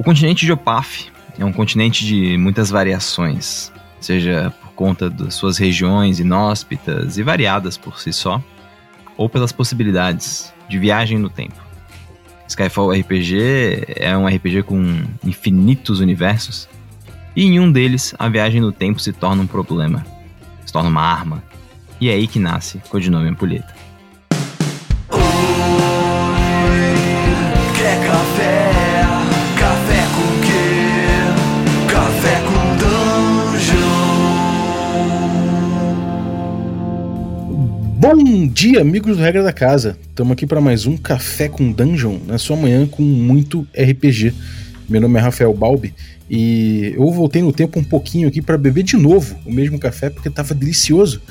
O continente de Opaf é um continente de muitas variações, seja por conta das suas regiões inóspitas e variadas por si só, ou pelas possibilidades de viagem no tempo. Skyfall RPG é um RPG com infinitos universos, e em um deles a viagem no tempo se torna um problema, se torna uma arma, e é aí que nasce o codinome Ampulheta. Bom dia, amigos do Regra da Casa. Estamos aqui para mais um Café com Dungeon, na sua manhã com muito RPG. Meu nome é Rafael Balbi e eu voltei no tempo um pouquinho aqui para beber de novo o mesmo café porque estava delicioso.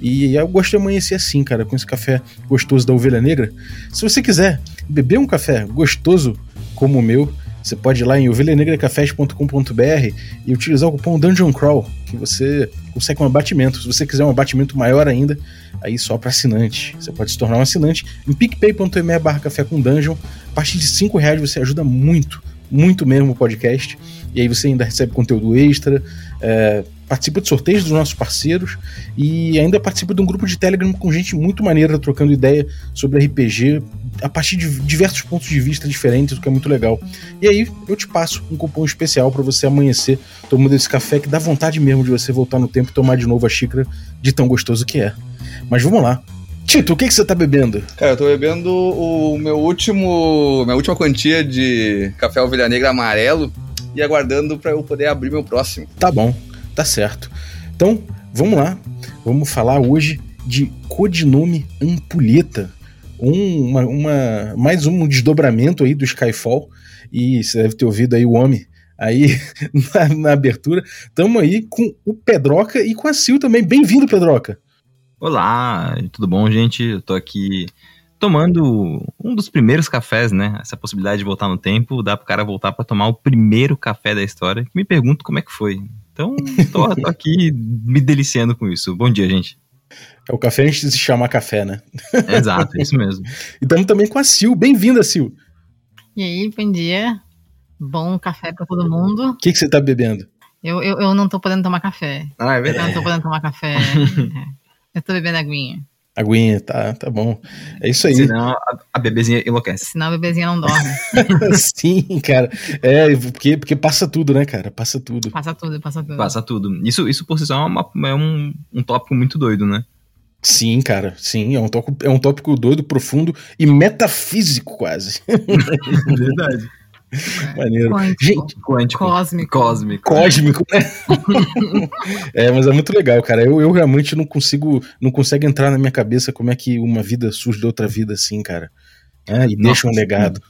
E eu gosto de amanhecer assim, cara, com esse café gostoso da ovelha negra. Se você quiser beber um café gostoso como o meu, você pode ir lá em ovelhanegracafés.com.br e utilizar o cupom Dungeon Crawl, que você consegue um abatimento. Se você quiser um abatimento maior ainda, aí só para assinante. Você pode se tornar um assinante em picpay.me barra café com dungeon. A partir de 5 reais você ajuda muito, muito mesmo o podcast. E aí você ainda recebe conteúdo extra, é, participa de sorteios dos nossos parceiros e ainda participa de um grupo de Telegram com gente muito maneira trocando ideia sobre RPG a partir de diversos pontos de vista diferentes, o que é muito legal. E aí eu te passo um cupom especial para você amanhecer tomando esse café que dá vontade mesmo de você voltar no tempo e tomar de novo a xícara de tão gostoso que é. Mas vamos lá. Tito, o que, que você tá bebendo? Cara, eu tô bebendo o meu último. Minha última quantia de café ovelha negra amarelo e aguardando para eu poder abrir meu próximo. Tá bom, tá certo. Então, vamos lá. Vamos falar hoje de codinome Ampulheta. Um, uma, uma- mais um desdobramento aí do Skyfall. E você deve ter ouvido aí o homem aí na, na abertura. Tamo aí com o Pedroca e com a Sil também. Bem-vindo, Pedroca. Olá, tudo bom, gente? Eu tô aqui tomando um dos primeiros cafés, né? Essa possibilidade de voltar no tempo, dá pro cara voltar pra tomar o primeiro café da história. Me pergunto como é que foi. Então, tô, tô aqui me deliciando com isso. Bom dia, gente. É o café antes de se chamar café, né? Exato, é isso mesmo. E tamo também com a Sil. Bem-vinda, Sil. O E aí, bom dia. Bom café pra todo mundo. que, que você tá bebendo? Eu, eu, eu não tô podendo tomar café. Ah, é Eu não tô podendo tomar café. É. Eu tô bebendo aguinha. Aguinha, tá, tá bom. É isso aí. Senão a, a bebezinha enlouquece. Senão a bebezinha não dorme. Sim, cara. É, porque, porque passa tudo, né, cara? Passa tudo. Passa tudo, passa tudo. Passa tudo. Isso, isso por si só é, uma- é um, um tópico muito doido, né? Sim, cara. Sim, é um, tópico, é um tópico doido, profundo e metafísico, quase. Verdade. Maneiro. Quântico, Gente, Quântico. cósmico. Cósmico. cósmico, né? é, mas é muito legal, cara. Eu, eu realmente não consigo, não consegue entrar na minha cabeça como é que uma vida surge de outra vida assim, cara. É, e deixa um Nossa, legado.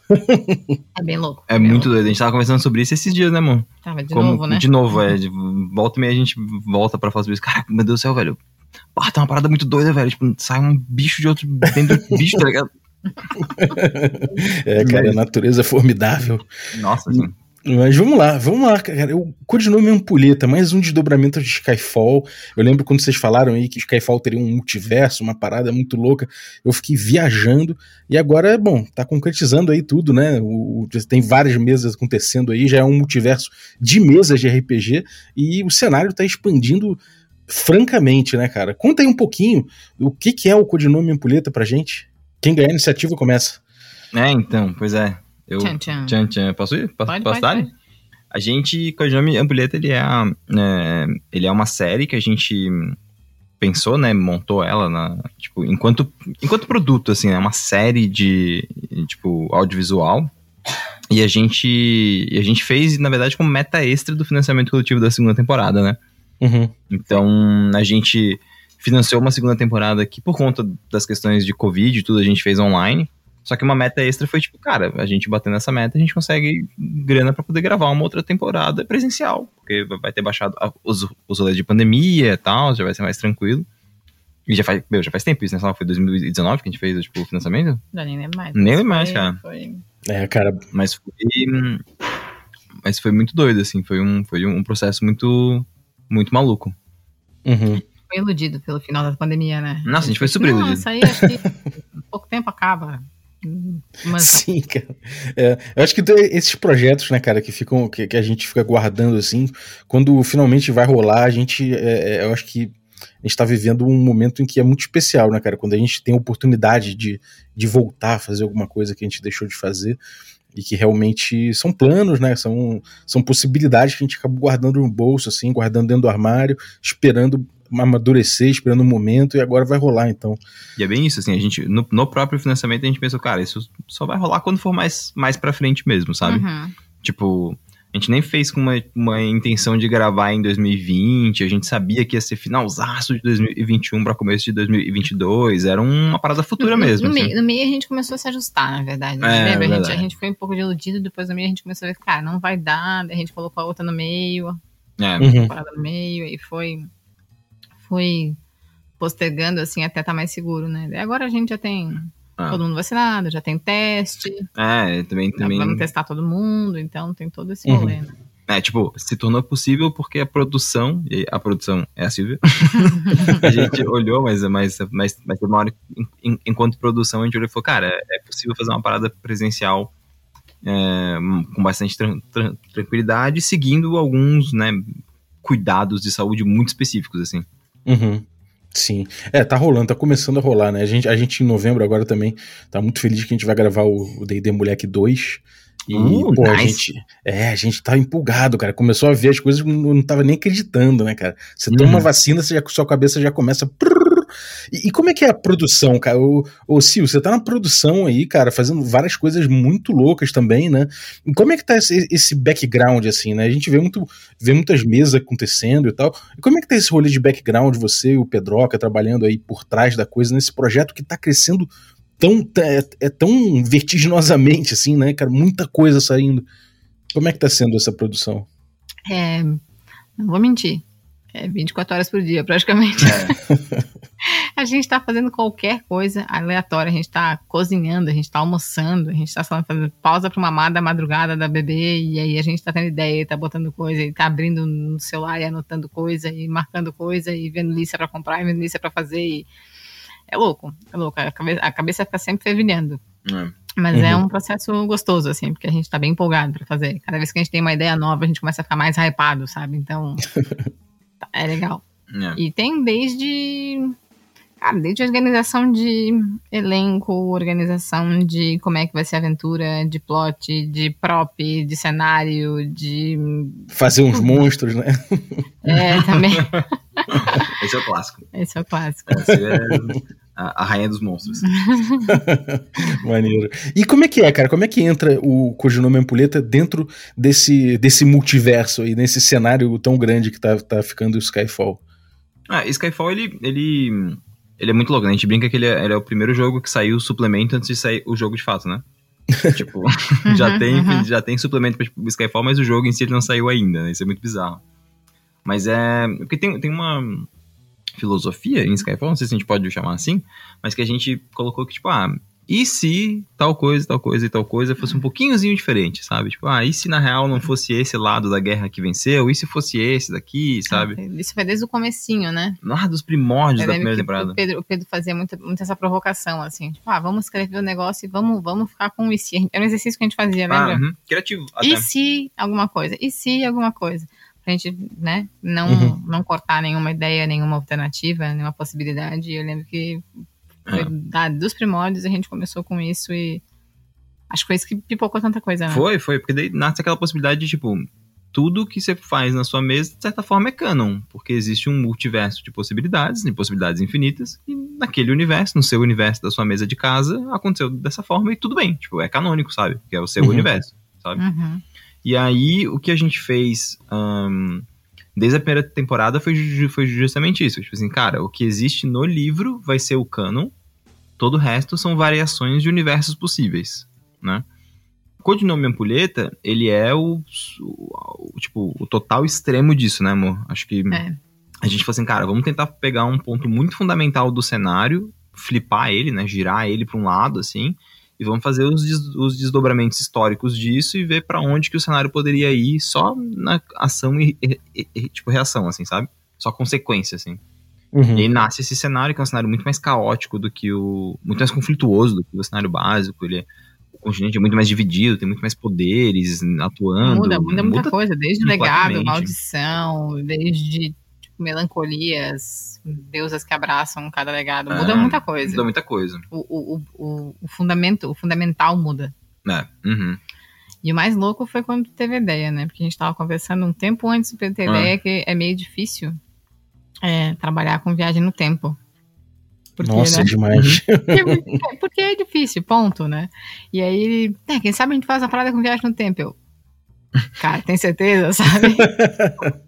É bem louco. É bem muito louco. doido. A gente tava conversando sobre isso esses dias, né, mano? Tava de Como- novo, né? De novo, é. De volta e meia a gente volta pra falar sobre isso. Caraca, meu Deus do céu, velho. Pá, tá uma parada muito doida, velho. Tipo, sai um bicho de outro dentro de outro bicho, tá ligado? É, cara, a natureza é formidável. Nossa, assim. Mas vamos lá, vamos lá, cara. O codinome é Ampulheta, mais um desdobramento de Skyfall. Eu lembro quando vocês falaram aí que Skyfall teria um multiverso, uma parada muito louca. Eu fiquei viajando e agora, bom, tá concretizando aí tudo, né? O, o- tem várias mesas acontecendo aí, já é um multiverso de mesas de RPG e o cenário tá expandindo francamente, né, cara? Conta aí um pouquinho o que, que é o codinome Ampulheta pra gente. Quem ganhar a iniciativa começa. É, então, pois é. Eu. Tchan, tchan. Tchan, tchan. Posso ir? Posso, Pode, posso pode, dar? pode. A gente, Codinome Ampulheta, ele é, a- é, ele é uma série que a gente pensou, né, montou ela na, tipo, enquanto, enquanto produto, assim, é uma série de, tipo, audiovisual, e a gente, e a gente fez, na verdade, como meta extra do financiamento coletivo da segunda temporada, né, Uhum. então a gente financiou uma segunda temporada que, por conta das questões de Covid e tudo, a gente fez online. Só que uma meta extra foi tipo, cara, a gente batendo essa meta, a gente consegue grana pra poder gravar uma outra temporada presencial. Porque vai ter baixado a- os, os rolês de pandemia e tal, já vai ser mais tranquilo. E já faz, meu, já faz tempo isso, né? Foi 2019 que a gente fez tipo, o financiamento? Já nem lembro mais. Nem lembro mais, foi- cara. Foi... É, cara, Mas foi. Mas foi muito doido, assim. Foi um, foi um processo muito, muito maluco. uhum. Foi iludido pelo final da pandemia, né? Nossa, a gente foi super Não, iludido. Isso aí acho que pouco tempo acaba. Mas Sim, cara. É, eu acho que esses projetos, né, cara, que ficam, que, que a gente fica guardando assim, quando finalmente vai rolar, a gente, é, é, eu acho que a gente tá vivendo um momento em que é muito especial, né, cara, quando a gente tem a oportunidade de, de voltar a fazer alguma coisa que a gente deixou de fazer e que realmente são planos, né, são, são possibilidades que a gente acaba guardando no bolso, assim, guardando dentro do armário, esperando amadurecer, esperando o momento e agora vai rolar, então. E é bem isso, assim, a gente, no, no próprio financiamento a gente pensou, cara, isso só vai rolar quando for mais, mais pra frente mesmo, sabe? Uhum. Tipo, a gente nem fez com uma, uma intenção de gravar em 2020, a gente sabia que ia ser finalzaço de 2021 pra começo de 2022, era uma parada futura no, mesmo. No, assim. meio, no meio a gente começou a se ajustar, na verdade. né? É, Lembra? A, gente, verdade. a gente foi um pouco deludido, depois no meio a gente começou a ver, cara, não vai dar, daí a gente colocou a outra no meio, É, Uhum. parada no meio, e foi, foi postergando, assim, até estar mais seguro, né? Agora a gente já tem Ah. todo mundo vacinado, já tem teste, é, também, também vamos testar todo mundo, então tem todo esse Uhum. rolê, né? É, tipo, se tornou possível porque a produção, e a produção é a Silvia, a gente olhou, mas, mas, mas, mas teve uma hora, em- enquanto produção, a gente olhou e falou, cara, é, é possível fazer uma parada presencial é, com bastante tran- tran- tranquilidade, seguindo alguns, né, cuidados de saúde muito específicos, assim. Uhum. Sim. É, tá rolando, tá começando a rolar, né? A gente, a gente em novembro agora também tá muito feliz que a gente vai gravar o D&D Moleque 2. E, Uh, pô, a nice. gente. É, a gente tá empolgado, cara. Começou a ver as coisas, não, não tava nem acreditando, né, cara? Você toma Uhum. uma vacina, você já, sua cabeça já começa. prrr. E, e como é que é a produção, cara? Ô, Sil, você tá na produção aí, cara, fazendo várias coisas muito loucas também, né? E como é que tá esse, esse background, assim, né? A gente vê, muito, vê muitas mesas acontecendo e tal. E como é que tá esse rolê de background, você e o Pedroca trabalhando aí por trás da coisa, nesse projeto que tá crescendo tão, é, é tão vertiginosamente, assim, né, cara? Muita coisa saindo. Como é que tá sendo essa produção? É, não vou mentir. É 24 horas por dia, praticamente. a gente tá fazendo qualquer coisa aleatória. A gente tá cozinhando, a gente tá almoçando, a gente tá só fazendo pausa pra mamar da madrugada da bebê, e aí a gente tá tendo ideia, tá botando coisa, e tá abrindo no celular e anotando coisa, e marcando coisa, e vendo lista pra comprar, e vendo lista pra fazer. e- É louco, é louco. A cabeça, a cabeça fica sempre fervilhando. Mas é Uhum. um processo gostoso, assim, porque a gente tá bem empolgado pra fazer. Cada vez que a gente tem uma ideia nova, a gente começa a ficar mais hypado, sabe? Então, é legal. É. E tem desde. Cara, desde organização de elenco, organização de como é que vai ser a aventura, de plot, de prop, de cenário, de. Fazer uns monstros, né? É, também. Esse é o clássico. Esse é o clássico. Essa é a, a rainha dos monstros. Maneiro. E como é que é, cara? Como é que entra o Codinome Ampulheta dentro desse, desse multiverso aí, nesse cenário tão grande que tá, tá ficando o Skyfall? Ah, Skyfall, ele, ele, ele é muito louco, né? A gente brinca que ele é, ele é o primeiro jogo que saiu o suplemento antes de sair o jogo de fato, né? tipo, já, Uhum, tem, uhum. já tem suplemento pra tipo, Skyfall, mas o jogo em si ele não saiu ainda, né? Isso é muito bizarro. Mas é. Porque tem, tem uma filosofia em Skyfall, não sei se a gente pode chamar assim, mas que a gente colocou que, tipo, ah, e se tal coisa, tal coisa e tal coisa fosse um pouquinhozinho diferente, sabe? Tipo, ah, e se na real não fosse esse lado da guerra que venceu? E se fosse esse daqui, sabe? Isso foi desde o comecinho, né? Lá dos primórdios da primeira temporada. O Pedro, o Pedro fazia muito, muito essa provocação, assim. Tipo, ah, vamos escrever o negócio e vamos, vamos ficar com o e se. Era um exercício que a gente fazia, Ah, lembra? uhum. Criativo, até. E se alguma coisa? E se alguma coisa? Pra gente, né, não, Uhum. não cortar nenhuma ideia, nenhuma alternativa, nenhuma possibilidade. E eu lembro que foi É. da- dos primórdios a gente começou com isso e acho que foi isso que pipocou tanta coisa, né? Foi, foi, porque daí nasce aquela possibilidade de, tipo, tudo que você faz na sua mesa, de certa forma, é canon, porque existe um multiverso de possibilidades, de possibilidades infinitas, e naquele universo, no seu universo da sua mesa de casa, aconteceu dessa forma e tudo bem, tipo, é canônico, sabe? Que é o seu Uhum. universo, sabe? Uhum. E aí, o que a gente fez ahn, desde a primeira temporada foi, foi justamente isso. Tipo assim, cara, o que existe no livro vai ser o canon, todo o resto são variações de universos possíveis, né? O Codinome Ampulheta, ele é o, o- o, tipo, o total extremo disso, né, amor? Acho que É. a gente falou assim, cara, vamos tentar pegar um ponto muito fundamental do cenário, flipar ele, né, girar ele para um lado, assim, e vamos fazer os, des- os desdobramentos históricos disso e ver para onde que o cenário poderia ir só na ação e, e- e- tipo reação, assim, sabe? Só consequência, assim. Uhum. E aí nasce esse cenário, que é um cenário muito mais caótico do que o. muito mais conflituoso do que o cenário básico. Ele é- o continente é muito mais dividido, tem muito mais poderes atuando. Muda, muda muita coisa, desde legado, maldição, desde melancolias, deusas que abraçam cada legado. Muda É, muita coisa. Muda muita coisa. O, o, o, o, fundamento, o fundamental muda. É. Uhum. E o mais louco foi quando teve a ideia, né? Porque a gente tava conversando um tempo antes de ter Ah. ideia que é meio difícil é, trabalhar com viagem no tempo. Porque, Nossa, né? demais. porque, porque é difícil, ponto, né? E aí, é, quem sabe a gente faz uma parada com viagem no tempo. Eu, cara, tem certeza, sabe?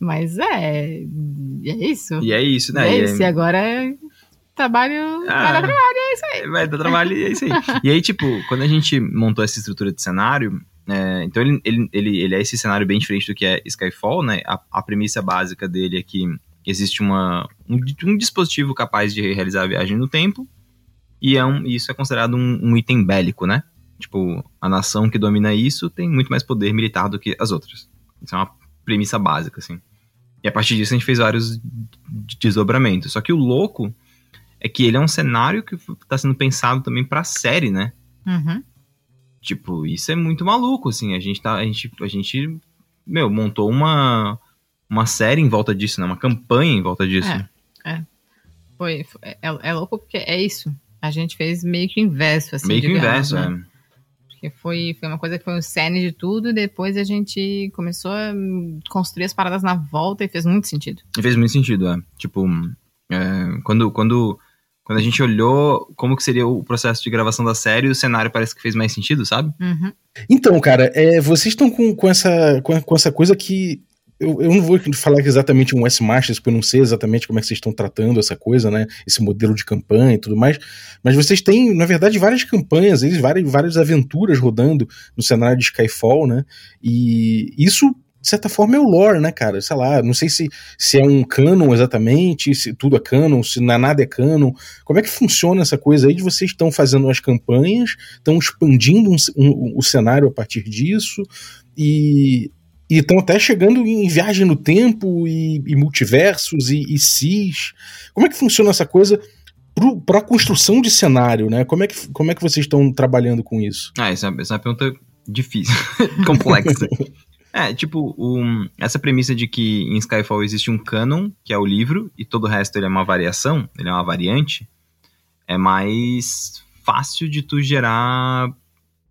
Mas é, é isso. E é isso, né? é E isso. E agora é trabalho. Ah. vai dar trabalho, é isso aí. Vai dar trabalho e é isso aí. E aí, tipo, quando a gente montou essa estrutura de cenário, é, então ele, ele, ele, ele é esse cenário bem diferente do que é Skyfall, né? A, a premissa básica dele é que existe uma, um, um dispositivo capaz de realizar a viagem no tempo, e é um, isso é considerado um, um item bélico, né? Tipo, a nação que domina isso tem muito mais poder militar do que as outras. Isso é uma premissa básica, assim. E a partir disso a gente fez vários desdobramentos. Só que o louco é que ele é um cenário que tá sendo pensado também pra série, né? Uhum. Tipo, isso é muito maluco, assim. A gente tá. A gente, a gente meu, montou uma, uma série em volta disso, né? Uma campanha em volta disso. É. Foi, foi- é, é louco porque é isso. A gente fez meio que inverso, assim. Meio que digamos, inverso, né? é. Porque foi, foi uma coisa que foi o cerne de tudo, e depois a gente começou a construir as paradas na volta e fez muito sentido. E fez muito sentido, é. Tipo, é, quando, quando, quando a gente olhou como que seria o processo de gravação da série, o cenário parece que fez mais sentido, sabe? Uhum. Então, cara, é, vocês estão com, com, essa, com, com essa coisa que. Eu, eu não vou falar exatamente um S-Masters, porque eu não sei exatamente como é que vocês estão tratando essa coisa, né? Esse modelo de campanha e tudo mais. Mas vocês têm, na verdade, várias campanhas, eles, várias, várias aventuras rodando no cenário de Skyfall, né? E isso, de certa forma, é o lore, né, cara? Sei lá, não sei se, se é um canon exatamente, se tudo é canon, se nada é canon. Como é que funciona essa coisa aí de vocês estão fazendo as campanhas, estão expandindo um, um- o cenário a partir disso e e estão até chegando em viagem no tempo e, e multiversos e, e cis. Como é que funciona essa coisa para a construção de cenário, né? Como é que, como é que vocês estão trabalhando com isso? Ah, essa, essa é uma pergunta difícil, complexa. É, tipo, um, essa premissa de que em Skyfall existe um canon, que é o livro, e todo o resto ele é uma variação, ele é uma variante, é mais fácil de tu gerar,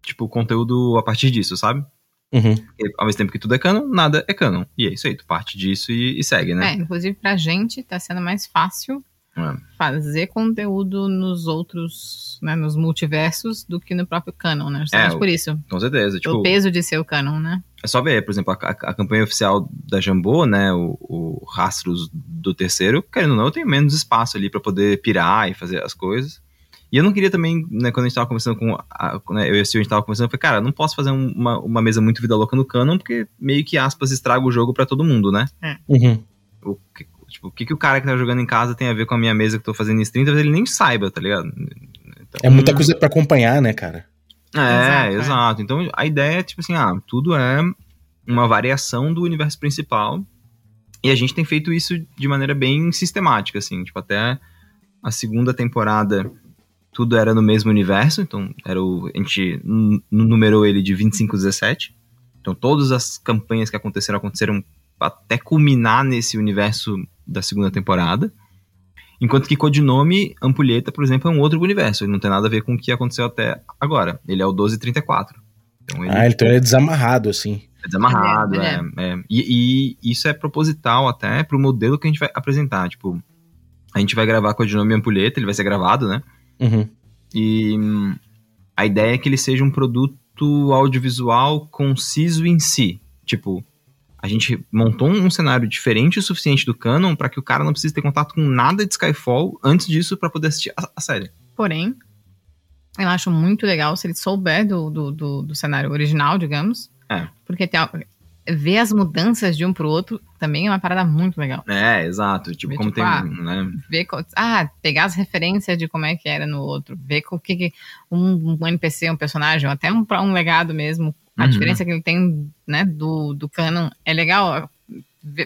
tipo, conteúdo a partir disso, sabe? Uhum. Porque, ao mesmo tempo que tudo é canon, nada é canon. E é isso aí, tu parte disso e, e segue, É, né? inclusive pra gente tá sendo mais fácil É. fazer conteúdo nos outros, né, nos multiversos do que no próprio canon, né? Justamente É, por isso. Com certeza. Tipo, o peso de ser o canon, né? É só ver, por exemplo, a, a- a campanha oficial da Jambô, né, o, o Rastros do Terceiro, querendo ou não, eu tenho menos espaço ali pra poder pirar e fazer as coisas. E eu não queria também, né, quando a gente tava conversando com, a, né, eu e a Sil, a gente tava conversando, eu falei, cara, não posso fazer um- uma, uma mesa muito vida louca no canon, porque meio que, aspas, estraga o jogo pra todo mundo, né? Uhum. O, que- tipo, o que, que o cara que tá jogando em casa tem a ver com a minha mesa que eu tô fazendo em stream, talvez ele nem saiba, tá ligado? Então, É muita coisa para acompanhar, né, cara? É, Exato, exato, é. Então a ideia é tipo assim, ah, tudo é uma variação do universo principal. E a gente tem feito isso de maneira bem sistemática, assim, tipo, até a segunda temporada tudo era no mesmo universo, então era o, a gente numerou ele de 2517. Então todas as campanhas que aconteceram aconteceram até culminar nesse universo da segunda temporada. Enquanto que Codinome Ampulheta, por exemplo, é um outro universo. Ele não tem nada a ver com o que aconteceu até agora. Ele é o 1234. Então ele Ah, então ele é desamarrado, assim. é desamarrado. Ele é, é, é. E, e isso é proposital até pro modelo que a gente vai apresentar. Tipo, a gente vai gravar Codinome Ampulheta, ele vai ser gravado, né? Uhum. E hum, a ideia é que ele seja um produto audiovisual conciso em si. Tipo, a gente montou um cenário diferente o suficiente do canon para que o cara não precise ter contato com nada de Skyfall antes disso para poder assistir a, a série. Porém, eu acho muito legal se ele souber do, do, do, do cenário original, digamos. É. Porque tem, ver as mudanças de um pro outro também é uma parada muito legal. É, exato. Tipo, Tipo, como tem. ah, né? Ver, ah, pegar as referências de como é que era no outro. Ver o que, que um, um NPC, um personagem, ou até um, um legado mesmo. A Uhum. diferença que ele tem, né, do, do canon é legal.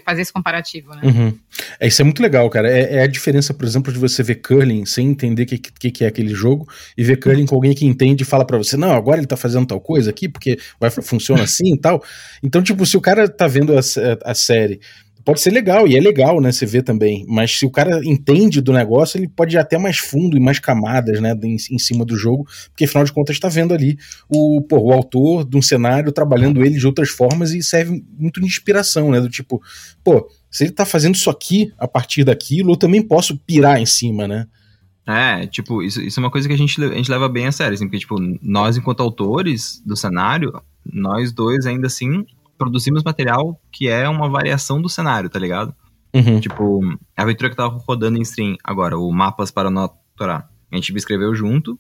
Fazer esse comparativo, né? Uhum. É, isso é muito legal, cara. É, é a diferença, por exemplo, de você ver curling sem entender o que, que, que é aquele jogo e ver curling com alguém que entende e fala pra você, não, agora ele tá fazendo tal coisa aqui porque vai, funciona assim e tal. Então, tipo, se o cara tá vendo a, a série, pode ser legal, e é legal, né, você vê também, mas se o cara entende do negócio, ele pode ir até mais fundo e mais camadas, né, em, em cima do jogo, porque afinal de contas tá vendo ali o, pô, o autor de um cenário trabalhando ele de outras formas e serve muito de inspiração, né, do tipo, pô, se ele tá fazendo isso aqui a partir daquilo, eu também posso pirar em cima, né? É, tipo, isso, isso é uma coisa que a gente, a gente leva bem a sério, assim, porque, tipo, nós, enquanto autores do cenário, nós dois, ainda assim, produzimos material que é uma variação do cenário, tá ligado? Uhum. Tipo, a aventura que tava rodando em stream agora, o Mapas para Notorar, a gente escreveu junto,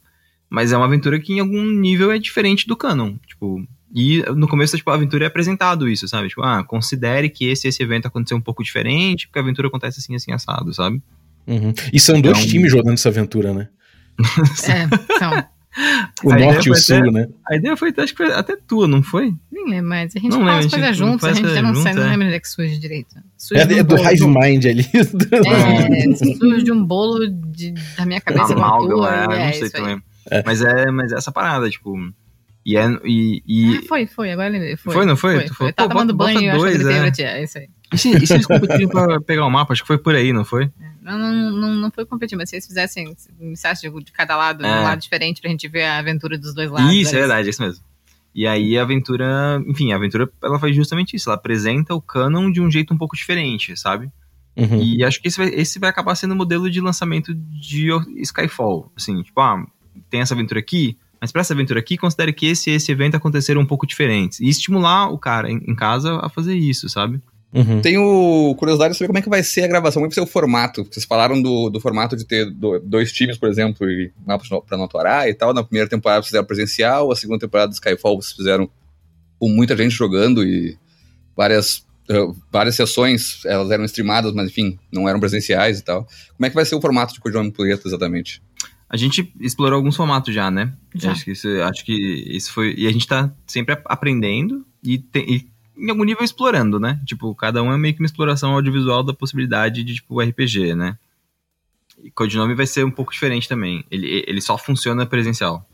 mas é uma aventura que em algum nível é diferente do canon, tipo... E no começo, tipo, a aventura é apresentado isso, sabe? Tipo, ah, considere que esse esse evento aconteceu um pouco diferente, porque a aventura acontece assim, assim, assado, sabe? Uhum. E são dois Então- times jogando essa aventura, né? É, então, O A norte e o foi sul, até- né? A ideia foi, acho que foi até tua, não foi? nem lembro mais. A gente Não faz lembro, a gente coisas não juntos, a gente já coisa não junto, não é. lembro onde é que surge direito. Surge É, de um é do Hive Mind ali. É, surge um bolo de, da minha cabeça com a Amálgama, tua, é, e não é sei também. Mas é, mas é essa parada, tipo. E é. E, e, Ah, foi, foi, agora eu lembrei. Foi, Foi, não foi? Foi, Tu foi. falou, Eu tava pô, tomando bota- banho e eu acho que é. É isso aí. E se, e se eles competiram pra pegar o mapa? Acho que foi por aí, não foi? Não, não, não, não foi competir, mas se eles fizessem iniciasse de, de cada lado, É. um lado diferente, pra gente ver a aventura dos dois lados. isso, é era verdade, é isso mesmo. E aí a aventura. Enfim, a aventura ela faz justamente isso. Ela apresenta o canon de um jeito um pouco diferente, sabe? Uhum. E acho que esse vai, esse vai acabar sendo o modelo de lançamento de Skyfall. Assim, tipo, ah, tem essa aventura aqui, mas pra essa aventura aqui, considere que esse e esse evento aconteceram um pouco diferentes. E estimular o cara em, em casa a fazer isso, sabe? Uhum. Tenho curiosidade de saber como é que vai ser a gravação, como é que vai ser o formato. Vocês falaram do, do formato de ter do- dois times, por exemplo, e pra Notorá e tal. Na primeira temporada vocês fizeram presencial, a segunda temporada do Skyfall vocês fizeram com muita gente jogando e várias, eh, várias sessões, elas eram streamadas, mas enfim, não eram presenciais e tal. Como é que vai ser o formato de Codinome Ampulheta exatamente? A gente explorou alguns formatos já, né? Já. Acho que isso, acho que isso foi. E a gente tá sempre ap- aprendendo e, te- e em algum nível explorando, né? Tipo, cada um é meio que uma exploração audiovisual da possibilidade de, tipo, RPG, né? E Codinome vai ser um pouco diferente também. Ele, ele só funciona presencial.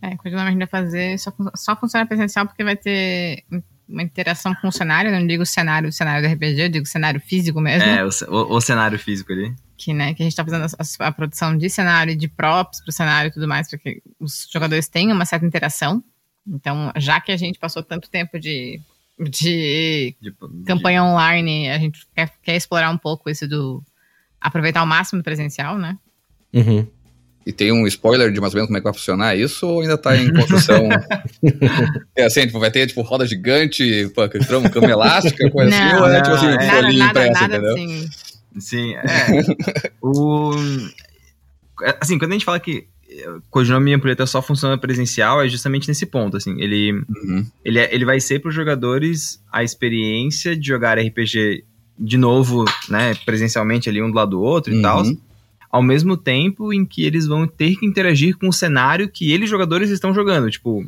É, continuamente a gente vai fazer, só, só funciona presencial porque vai ter uma interação com o cenário, eu não digo cenário, cenário do RPG, eu digo cenário físico mesmo. É, o, o- o cenário físico ali. que, né, que a gente tá fazendo a, a produção de cenário e de props pro cenário e tudo mais, para que os jogadores tenham uma certa interação. Então, já que a gente passou tanto tempo de, de de- de- campanha online, a gente quer, quer explorar um pouco isso do aproveitar o máximo do presencial, né? Uhum. E tem um spoiler de mais ou menos como é que vai funcionar isso ou ainda tá em construção? é assim, tipo, vai ter tipo roda gigante, pô, cama cama elástica, coisa assim, ou é tipo assim, não, é. nada, nada, impressa, nada entendeu? assim. Sim, é. o, é, assim, quando a gente fala que Codinome e Ampulheta só funciona presencial, é justamente nesse ponto, assim. Ele, Uhum. ele, é- ele vai ser para os jogadores a experiência de jogar RPG de novo, né, presencialmente ali um do lado do outro e Uhum. tal, ao mesmo tempo em que eles vão ter que interagir com o cenário que eles jogadores estão jogando, tipo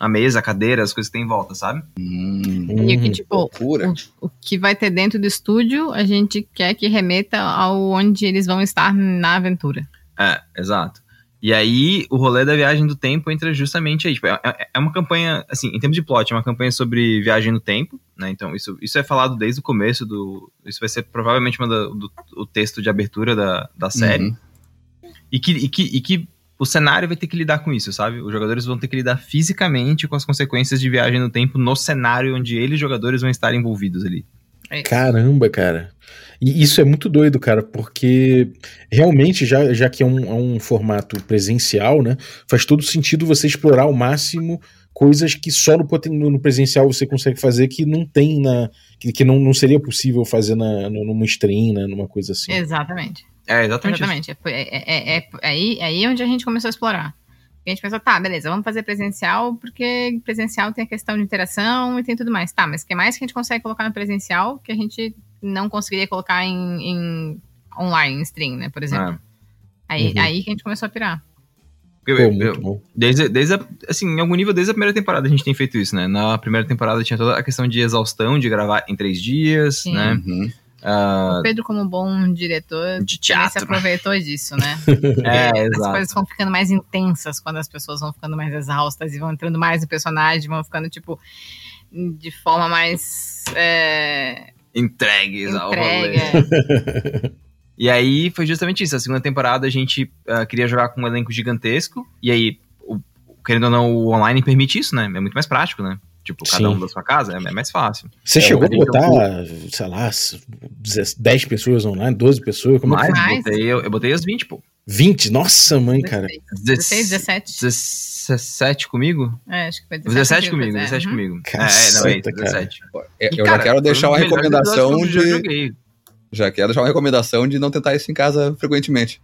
a mesa, a cadeira, as coisas que tem em volta, sabe? Hum, E o que, tipo, loucura. o, o que vai ter dentro do estúdio, a gente quer que remeta ao onde eles vão estar na aventura. É, exato. E aí, o rolê da viagem do tempo entra justamente aí. Tipo, é, é- é uma campanha, assim, em termos de plot, é uma campanha sobre viagem no tempo, né? Então, isso, isso é falado desde o começo do. Isso vai ser provavelmente uma da- do, o texto de abertura da, da série. Uhum. E, que, e, que, e que o cenário vai ter que lidar com isso, sabe? Os jogadores vão ter que lidar fisicamente com as consequências de viagem no tempo no cenário onde eles, jogadores, vão estar envolvidos ali. Caramba, cara. E isso é muito doido, cara, porque realmente, já, já que é um, é um formato presencial, né, faz todo sentido você explorar ao máximo coisas que só no, no presencial você consegue fazer que não tem na. que, que não, não seria possível fazer na, no- numa stream, né, numa coisa assim. Exatamente. É, exatamente. Exatamente. É, é, é, é, é aí, é aí onde a gente começou a explorar. A gente pensou, tá, beleza, vamos fazer presencial, porque presencial tem a questão de interação e tem tudo mais. Tá, mas o que mais que a gente consegue colocar no presencial que a gente não conseguiria colocar em, em online, em stream, né, por exemplo. É. Aí, Uhum. aí que a gente começou a pirar. Porque Pô, eu- eu- desde, desde a- assim, em algum nível, desde a primeira temporada a gente tem feito isso, né? Na primeira temporada tinha toda a questão de exaustão, de gravar em três dias, Sim. né? Uhum. Ah, O Pedro, como bom diretor, de ele se teatro. aproveitou disso, né? É, As exato. coisas vão ficando mais intensas quando as pessoas vão ficando mais exaustas e vão entrando mais no personagem, vão ficando, tipo, de forma mais. É, Entregues ao rolê. entrega. E aí foi justamente isso. A segunda temporada a gente ah, queria jogar com um elenco gigantesco. E aí, o- querendo ou não, o online permite isso, né? É muito mais prático, né? Tipo, cada Sim. um da sua casa, é é mais fácil. Você É, chegou a eu- botar, sei lá, 10 pessoas online, 12 pessoas? Como é que foi? Mais? botei, eu, eu botei as 20, pô. 20? Nossa, mãe, cara. 16, 17. 17 comigo? É, acho que foi 17. 17 comigo, é. 17 Uhum. comigo. Caceta, é, não, é isso, cara. 17. É, E, eu cara, já quero deixar uma um recomendação de. Já quero deixar uma recomendação de não tentar isso em casa frequentemente.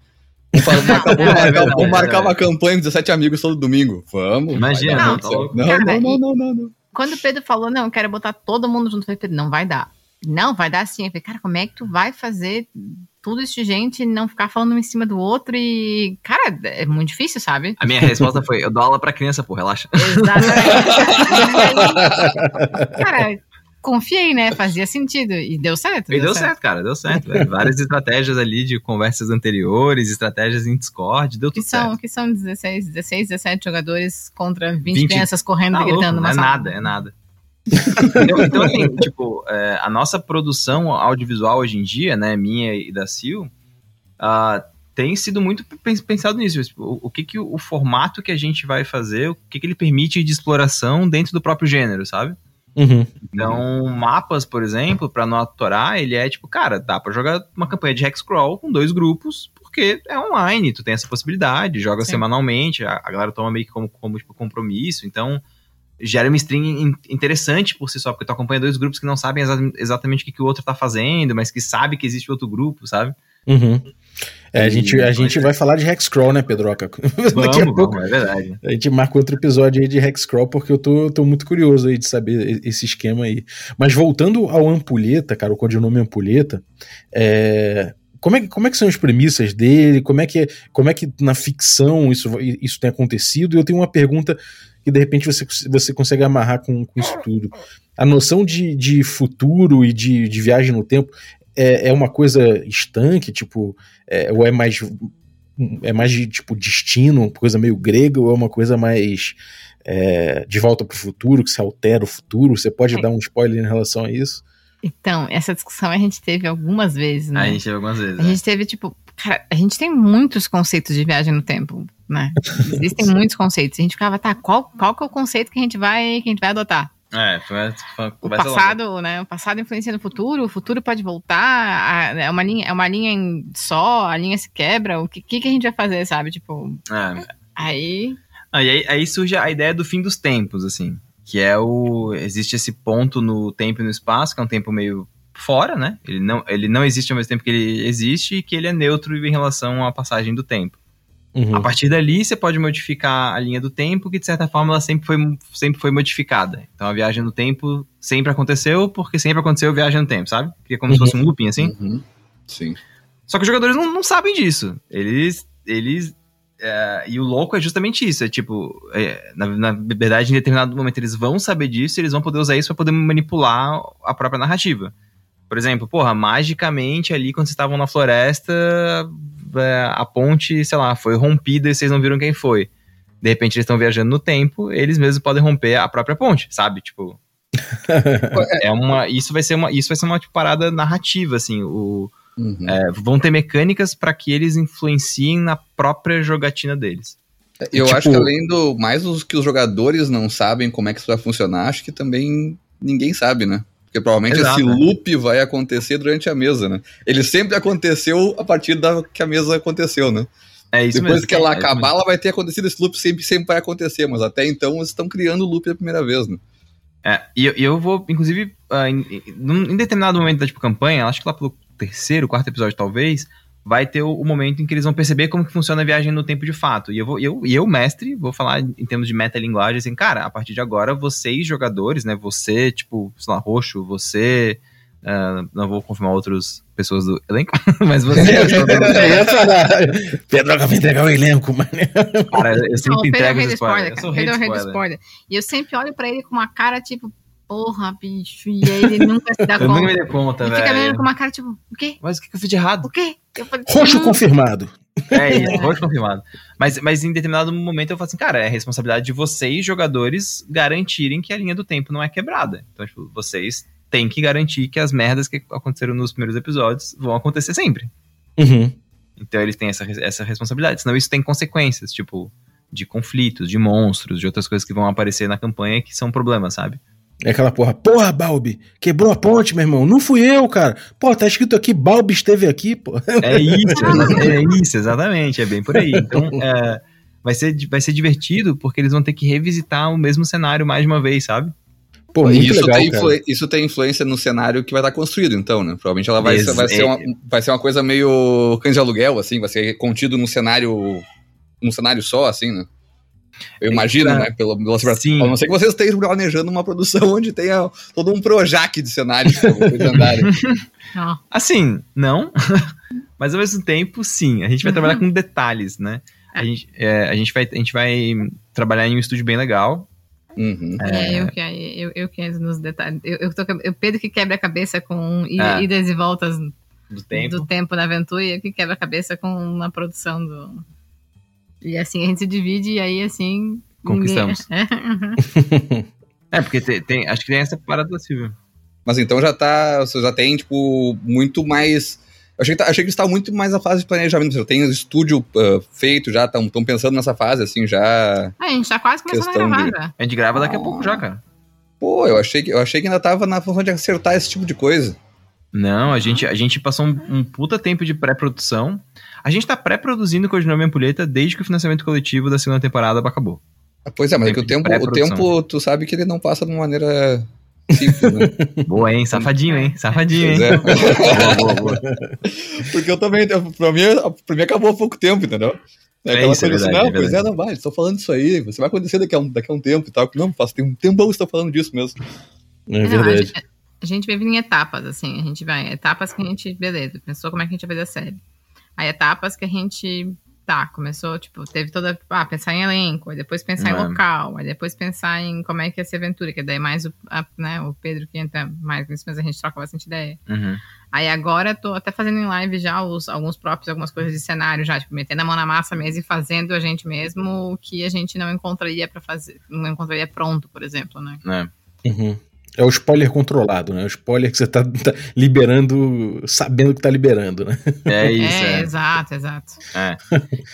Vamos, fazer- marcar, É marcar- é uma campanha com 17 amigos todo domingo. Vamos. Imagina, não, não, Cara, não, não, não, não, não. Quando o Pedro falou, não, eu quero botar todo mundo junto, eu falei, Pedro, não vai dar. Não, vai dar sim. Eu falei, cara, como é que tu vai fazer tudo isso de gente não ficar falando um em cima do outro e. Cara, é muito difícil, sabe? A minha resposta foi: eu dou aula pra criança, pô, relaxa. Exatamente. cara, confiei, né? Fazia sentido. E deu certo. E deu certo, cara, deu certo. velho. Várias estratégias ali de conversas anteriores, estratégias em Discord, deu Que tudo são, certo. que são 16, 16, 17 jogadores contra 20, 20. crianças correndo Tá e gritando. louco, numa é sala. nada, é nada. Entendeu? então, assim, tipo, é, a nossa produção audiovisual hoje em dia, né, minha e da Sil, ah, tem sido muito pen- pensado nisso. tipo, o, o que que o, o formato que a gente vai fazer, o que que ele permite de exploração dentro do próprio gênero, sabe? Uhum. Então, mapas, por exemplo, pra não atorar, ele é tipo, cara, dá pra jogar uma campanha de Hexcrawl com dois grupos, porque é online, tu tem essa possibilidade, joga Sim. semanalmente, a, a galera toma meio que como, como tipo, compromisso, então gera uma stream in- interessante por si só, porque tu acompanha dois grupos que não sabem exa- exatamente o que, que o outro tá fazendo, mas que sabe que existe outro grupo, sabe? Uhum. É, a gente, a gente vai falar de Hexcrawl, né, Pedroca? Daqui a pouco vamos, é verdade. a gente marca outro episódio aí de Hexcrawl, porque eu tô, tô muito curioso aí de saber esse esquema aí. Mas voltando ao Ampulheta, cara, o codinome Ampulheta, é, como, é, como é que são as premissas dele? Como é que, como é que na ficção isso, isso tem acontecido? E eu tenho uma pergunta que de repente você, você consegue amarrar com, com isso tudo. A noção de, de futuro e de, de viagem no tempo é, é uma coisa estanque, tipo, é, ou é mais é mais de tipo destino, coisa meio grega, ou é uma coisa mais é, de volta pro futuro, que se altera o futuro? Você pode É. dar um spoiler em relação a isso? Então, essa discussão a gente teve algumas vezes, né? A gente teve algumas vezes. A gente teve, tipo, cara, a gente tem muitos conceitos de viagem no tempo, né? Existem muitos conceitos. A gente ficava, tá, qual, qual que é o conceito que a gente vai, que a gente vai adotar? É, foi foi O conversa longa. passado, né? O passado influencia no futuro, o futuro pode voltar, a- é uma linha, é uma linha em só, a linha se quebra, o que, que, que a gente vai fazer, sabe? Tipo, É. aí. Ah, e aí, aí surge a ideia do fim dos tempos, assim. Que é o. Existe esse ponto no tempo e no espaço, que é um tempo meio fora, né? Ele não, ele não existe ao mesmo tempo que ele existe e que ele é neutro em relação à passagem do tempo. Uhum. A partir dali, você pode modificar a linha do tempo, que de certa forma ela sempre foi, sempre foi modificada. Então a viagem no tempo sempre aconteceu, porque sempre aconteceu viagem no tempo, sabe? Que é como se Uhum. fosse um looping, assim. Uhum. Sim. Só que os jogadores não, não sabem disso. Eles. eles é, e o louco é justamente isso. É tipo, é, na, na verdade, em determinado momento eles vão saber disso e eles vão poder usar isso para poder manipular a própria narrativa. Por exemplo, porra, magicamente ali quando vocês estavam na floresta, é, a ponte, sei lá, foi rompida e vocês não viram quem foi. De repente eles estão viajando no tempo, eles mesmos podem romper a própria ponte, sabe? Tipo. é uma. Isso vai ser uma. Isso vai ser uma tipo, parada narrativa, assim. O, Uhum. é, vão ter mecânicas para que eles influenciem na própria jogatina deles. Eu Tipo- acho que além do. Mais os que os jogadores não sabem como é que isso vai funcionar, acho que também ninguém sabe, né? Porque provavelmente Exato, esse né? loop vai acontecer durante a mesa, né? Ele sempre aconteceu a partir da que a mesa aconteceu, né? É isso Depois mesmo. que ela é acabar, ela vai ter acontecido esse loop, sempre, sempre vai acontecer, mas até então eles estão criando o loop pela primeira vez, né? É, e eu, eu vou, inclusive, ah, em, em- em determinado momento da tipo, campanha, acho que lá pelo terceiro, quarto episódio talvez, vai ter o, o momento em que eles vão perceber como que funciona a viagem no tempo de fato. E eu, vou, eu, e eu mestre, vou falar em termos de metalinguagem, assim, cara, a partir de agora, vocês jogadores, né, você, tipo, sei lá, roxo, você, ah, não vou confirmar outros pessoas do elenco, mas você é Eu ia falar. Pedroca vai entregar o elenco, mano. Cara, eu Não, sempre o Pedro é o entrego do spoiler. Eu sou O o Pedro é do o rei do spoiler. spoiler. E eu sempre olho pra ele com uma cara, tipo, porra, bicho. E aí ele nunca se dá Eu nunca me conta. dei conta, Ele fica velho. vendo com uma cara, tipo, o quê? Mas o que que eu fiz de errado? O quê? Eu falei, Roxo "Hum". confirmado. É isso, roxo confirmado. Mas, mas em determinado momento eu falo assim, cara, é responsabilidade de vocês, jogadores, garantirem que a linha do tempo não é quebrada. Então, tipo, vocês têm que garantir que as merdas que aconteceram nos primeiros episódios vão acontecer sempre. Uhum. Então eles têm essa, essa responsabilidade. Senão isso tem consequências, tipo, de conflitos, de monstros, de outras coisas que vão aparecer na campanha que são problemas, sabe? É aquela porra, porra, Balbi, quebrou a ponte, meu irmão. Não fui eu, cara. Pô, tá escrito aqui, Balbi esteve aqui, pô. É isso, é isso, exatamente. É bem por aí. Então, é, vai, ser, vai ser divertido porque eles vão ter que revisitar o mesmo cenário mais de uma vez, sabe? Pô, muito isso, legal, tem cara. isso tem influência no cenário que vai estar construído, então, né? Provavelmente ela vai, Ex- ser, vai, ser é- uma, vai ser uma coisa meio cães de aluguel, assim, vai ser contido num cenário. num cenário só, assim, né? Eu imagino, que- né? Pelo, pelo, Sim. A não ser que vocês estejam planejando uma produção onde tenha todo um projac de cenários. Ó, Assim, não. Mas ao mesmo tempo, sim. A gente vai Uhum. trabalhar com detalhes, né? A gente, é, a, gente vai, a gente vai trabalhar em um estúdio bem legal. Uhum. É, eu que, eu, eu que entro nos detalhes. Eu, eu tô, eu Pedro que quebra a cabeça com Ah. idas e voltas Do tempo. do tempo na aventura e eu que quebra a cabeça com uma produção do. E assim a gente se divide e aí assim. Conquistamos. ninguém- É. É, porque tem, tem- acho que tem essa parada da Silvia. Mas então já tá. Você já tem, tipo, muito mais. Eu achei que, tá- achei que estava muito mais na fase de planejamento. Você tem o estúdio ah, feito, já estão pensando nessa fase, assim, já. Ah, a gente tá quase começando a gravar de- já. A gente grava daqui a pouco já, cara. Pô, eu achei que, eu achei que ainda tava na função de acertar esse tipo de coisa. Não, a gente, a gente passou um, um puta tempo de pré-produção. A gente tá pré-produzindo Codinome Ampulheta desde que o financiamento coletivo da segunda temporada acabou. Ah, Pois é, mas é que o Tempo de o tempo, tu sabe que ele não passa de uma maneira simples, né? Boa, hein? Safadinho, hein? Safadinho, Pois hein? é. Boa, boa, boa. Porque eu também, pra mim, pra mim acabou há pouco tempo, entendeu? É aquela isso, é assim, verdade, não, é pois é, verdade. não, vai, estão falando isso aí, você vai acontecer daqui a um, daqui a um tempo e tal. Não, faz tem um tempão que estão falando disso mesmo. É Não, a verdade. gente, a gente vive em etapas, assim. A gente vai. Etapas que a gente. Beleza, pensou como é que a gente vai fazer a série. Aí etapas que a gente. Tá, começou, tipo, teve toda. Ah, pensar em elenco, aí depois pensar É. em local, aí depois pensar em como é que ia ser a aventura, que daí mais o, a- né, o Pedro que entra mais nisso, mas a gente troca bastante ideia. Uhum. Aí agora tô até fazendo em live já os, alguns próprios, algumas coisas de cenário já, tipo, metendo a mão na massa mesmo e fazendo a gente mesmo o que a gente não encontraria para fazer, não encontraria pronto, por exemplo, né? né? Uhum. É o spoiler controlado, né? O spoiler que você tá, tá liberando, sabendo que tá liberando, né? É isso, é, é. exato, exato. É.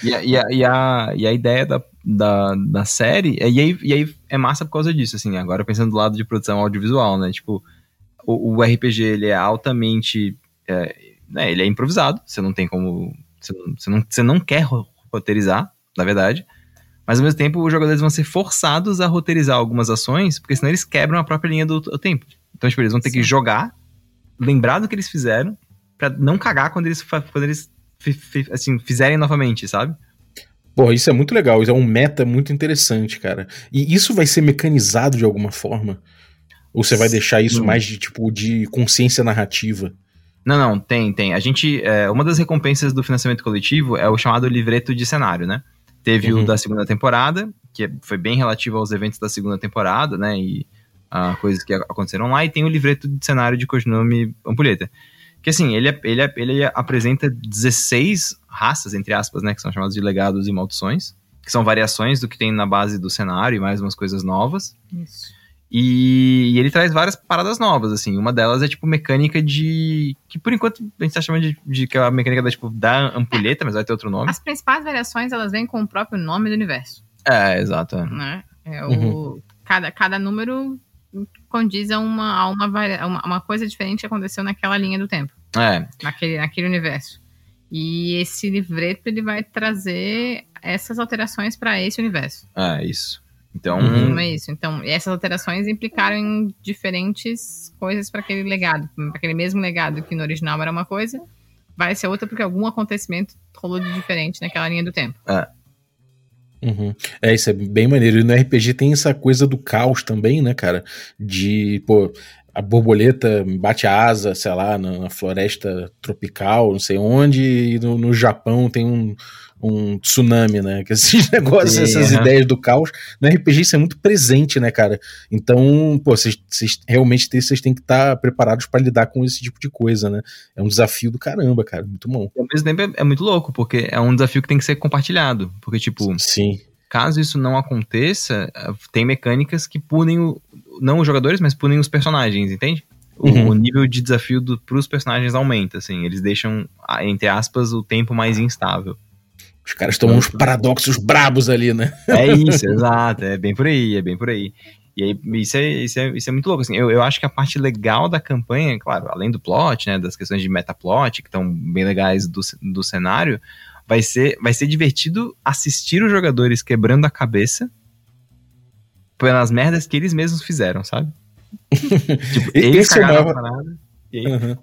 E, a, e, a, e, a, e a ideia da, da, da série, é- e aí, e aí é massa por causa disso, assim, agora pensando do lado de produção audiovisual, né? Tipo, o, o RPG, ele é altamente. é, né, ele é improvisado, você não tem como. Você não, você não, você não quer ro- roteirizar, na verdade. Mas ao mesmo tempo, os jogadores vão ser forçados a roteirizar algumas ações, porque senão eles quebram a própria linha do, do tempo. Então, tipo, eles vão ter que Sim. jogar, lembrar do que eles fizeram, pra não cagar quando eles, quando eles fi- fi- assim, fizerem novamente, sabe? Pô, isso é muito legal, isso é um meta muito interessante, cara. E isso vai ser mecanizado de alguma forma? Ou você vai deixar isso Sim. mais de tipo de consciência narrativa? Não, não, tem, tem. A gente. é, uma das recompensas do financiamento coletivo é o chamado livreto de cenário, né? Teve Uhum. o da segunda temporada, que é- foi bem relativo aos eventos da segunda temporada, né? E a coisas que aconteceram lá, e tem o livreto de cenário de codinome Ampulheta. Que assim, ele, é- ele, é- ele apresenta 16 raças, entre aspas, né? Que são chamadas de legados e maldições. Que são variações do que tem na base do cenário e mais umas coisas novas. Isso. E, e ele traz várias paradas novas, assim. Uma delas é, tipo, mecânica de... Que, por enquanto, a gente tá chamando de, de que é a mecânica da, tipo, da ampulheta, mas vai ter outro nome. As principais variações, elas vêm com o próprio nome do universo, É, exato. né? É Uhum. o, cada, cada número condiz a uma, a uma, uma, uma coisa diferente que aconteceu naquela linha do tempo, É, naquele, naquele universo. E esse livreto, ele vai trazer essas alterações para esse universo. é, isso. Então, Uhum. Não é isso. Então, essas alterações implicaram em diferentes coisas para aquele legado. Para aquele mesmo legado que no original era uma coisa, vai ser outra porque algum acontecimento rolou de diferente naquela linha do tempo. Uhum. É, isso é bem maneiro. E no RPG tem essa coisa do caos também, né, cara? De, pô, a borboleta bate a asa, sei lá, na, na floresta tropical, não sei onde, e no, no Japão tem um, um tsunami, né? Que esses negócios, essas aham. ideias do caos, no RPG isso é muito presente, né, cara? Então, pô, vocês realmente vocês têm que estar preparados pra lidar com esse tipo de coisa, né? É um desafio do caramba, cara, muito bom. E ao mesmo tempo é, é muito louco, porque é um desafio que tem que ser compartilhado. Porque, tipo, Sim. caso isso não aconteça, eh, tem mecânicas que punem o, não os jogadores, mas punem os personagens, entende? O, Uhum. o nível de desafio do, pros personagens aumenta, assim. Eles deixam, entre aspas, o tempo mais instável. Os caras tomam uns paradoxos brabos ali, né? É isso, exato. É bem por aí, é bem por aí. E aí, isso é, isso é, isso é muito louco. Assim, eu, eu acho que a parte legal da campanha, claro, além do plot, né, das questões de metaplot, que estão bem legais do, do cenário, vai ser, vai ser divertido assistir os jogadores quebrando a cabeça pelas merdas que eles mesmos fizeram, sabe? tipo, eles esse é cagaram parada. E aí, Uhum.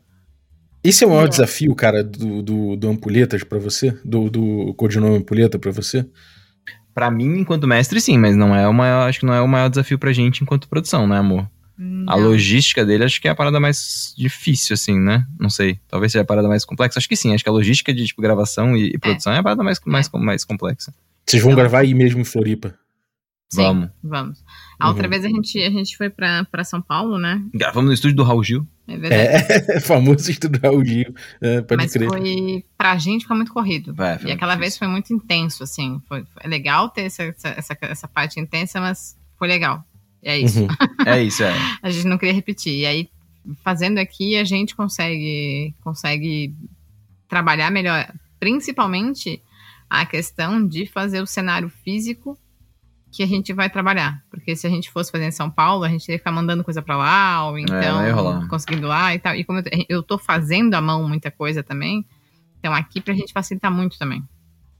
Esse é o maior É. desafio, cara, do, do, do Ampulhetas pra você? Do, do codinome Ampulheta pra você? pra mim, enquanto mestre, sim, mas não é o maior, acho que não é o maior desafio pra gente enquanto produção, né, amor? A Não. logística dele acho que é a parada mais difícil, assim, né? Não sei. Talvez seja a parada mais complexa. Acho que sim. Acho que a logística de tipo, gravação e, e produção é. a parada mais, mais, mais complexa. Vocês vão gravar aí mesmo em Floripa. Sim, Vamos. vamos. A outra Uhum. vez a gente, a gente foi pra, pra São Paulo, né? Gravamos no estúdio do Raul Gil. É verdade. É, famoso estudar o Gil. É, pode Mas crer. foi. Pra gente foi muito corrido. Vai, foi e aquela muito vez foi muito intenso, assim. Foi, foi legal ter essa, essa, essa, parte intensa, mas foi legal. É isso. Uhum. É isso, é. A gente não queria repetir. E aí, fazendo aqui, a gente consegue, consegue trabalhar melhor. Principalmente a questão de fazer o cenário físico que a gente vai trabalhar. Porque se a gente fosse fazer em São Paulo, a gente teria que ficar mandando coisa pra lá, ou É, então conseguindo lá e tal. E como eu, eu tô fazendo à mão muita coisa também, então aqui pra gente facilitar muito também.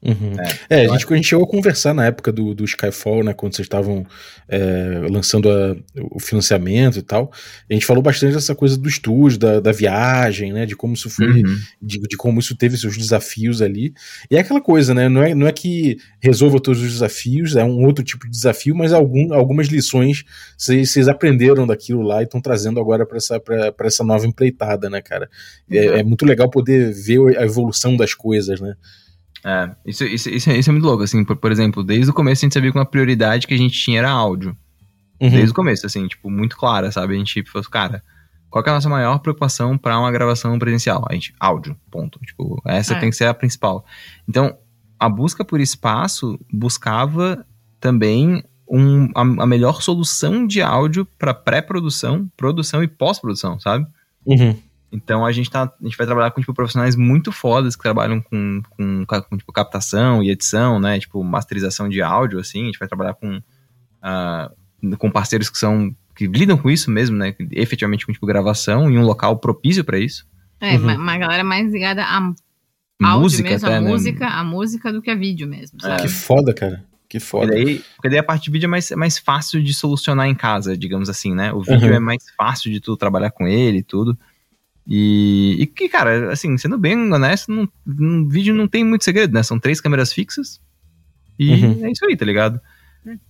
Uhum. É, É, a eu gente, a gente chegou a conversar na época do, do Skyfall, né? Quando vocês estavam é, lançando a- o financiamento e tal. A gente falou bastante dessa coisa do estúdio, da, da viagem, né? De como isso foi Uhum. de, de como isso teve seus desafios ali. E é aquela coisa, né? Não é, não é que resolva todos os desafios, é um outro tipo de desafio, mas algum, algumas lições vocês aprenderam daquilo lá e estão trazendo agora para essa, pra- pra essa nova empreitada, né, cara? É, é muito legal poder ver a evolução das coisas, né? É, isso, isso, isso, é, isso é muito louco, assim, por, por exemplo, desde o começo a gente sabia que uma prioridade que a gente tinha era áudio. Uhum. Desde o começo, assim, tipo, muito clara, sabe? A gente falou, assim, cara, qual que é a nossa maior preocupação pra uma gravação presencial? A gente, áudio, ponto. Tipo, essa É. tem que ser a principal. Então, a busca por espaço buscava também um, a, a melhor solução de áudio pra pré-produção, produção e pós-produção, sabe? Uhum. Então a gente, tá, a gente vai trabalhar com tipo, profissionais muito fodas que trabalham com, com, com, tipo, captação e edição, né? Tipo, masterização de áudio, assim. A gente vai trabalhar com, ah, com parceiros que são. que lidam com isso mesmo, né? Efetivamente com tipo, gravação em um local propício pra isso. É, Uhum. uma, galera mais ligada a áudio música mesmo, até, a né? música, a música do que a vídeo mesmo, É. Que foda, cara. Que foda. daí, porque daí a parte de vídeo é mais, é mais fácil de solucionar em casa, digamos assim, né? O vídeo Uhum. é mais fácil de tu trabalhar com ele e tudo. E, e que, cara, assim, sendo bem honesto, não, um vídeo não tem muito segredo, né? São três câmeras fixas e Uhum. é isso aí, tá ligado?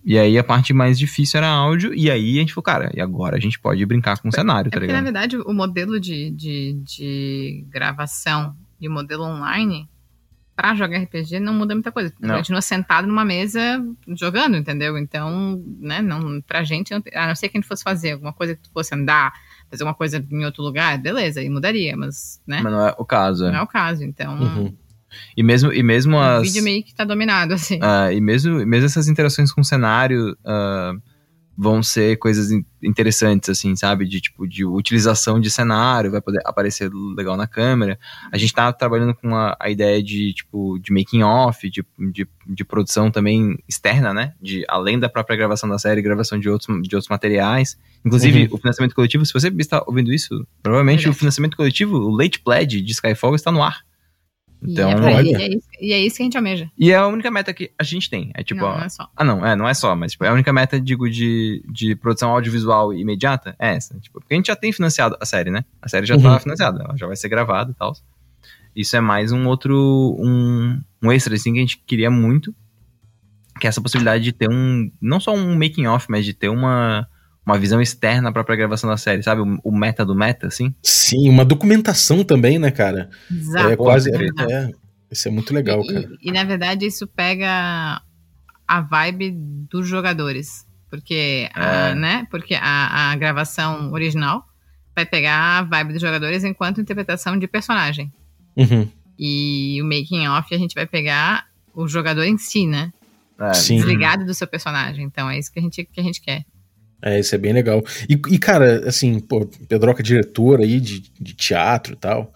E aí a parte mais difícil era áudio, e aí a gente falou, cara, e agora a gente pode brincar com o cenário, É tá porque, na ligado? verdade, o modelo de, de, de gravação e o modelo online, pra jogar RPG, não muda muita coisa. Não. Continua sentado numa mesa jogando, entendeu? Então, né, não, pra gente, a não ser que a gente fosse fazer alguma coisa que tu fosse andar, fazer uma coisa em outro lugar, beleza, aí mudaria, mas, né, Mas não é o caso, não é. é o caso. Então, Uhum. E mesmo, e mesmo o as... vídeo meio que tá dominado, assim. Ah, e mesmo, mesmo essas interações com o cenário ah, vão ser coisas in- interessantes, assim, sabe? De tipo, de utilização de cenário, vai poder aparecer legal na câmera. A gente tá trabalhando com a, a ideia de, tipo, de making off, de, de, de produção também externa, né? De, além da própria gravação da série, gravação de outros, de outros materiais. Inclusive, o financiamento coletivo, se você está ouvindo isso, provavelmente Verdade. o financiamento coletivo, o Late Pledge de Skyfall está no ar. Então, e, é olha. e é isso, e é isso que a gente almeja. e é a única meta que a gente tem. É tipo, não, ó, não é só. ah, não, é, não é só, mas tipo, é a única meta, digo, de, de produção audiovisual imediata é essa. Tipo, porque a gente já tem financiado a série, né? A série já Uhum. tá financiada, ela já vai ser gravada e tal. Isso é mais um outro, um, um extra, assim, que a gente queria muito, que é essa possibilidade de ter um, não só um making off, mas de ter uma, uma visão externa à própria gravação da série, sabe? O, o meta do meta, assim. Sim, uma documentação também, né, cara? Exato. é quase. é É, isso é muito legal, e, cara. e- e, na verdade isso pega a vibe dos jogadores. Porque, a, É. né? Porque a, a gravação original vai pegar a vibe dos jogadores enquanto interpretação de personagem. Uhum. E o making off a gente vai pegar o jogador em si, né? É, Sim. Desligado do seu personagem. Então é isso que a gente, que a gente quer. É, isso é bem legal. E, e, cara, assim, pô, Pedroca diretor aí de, de teatro e tal.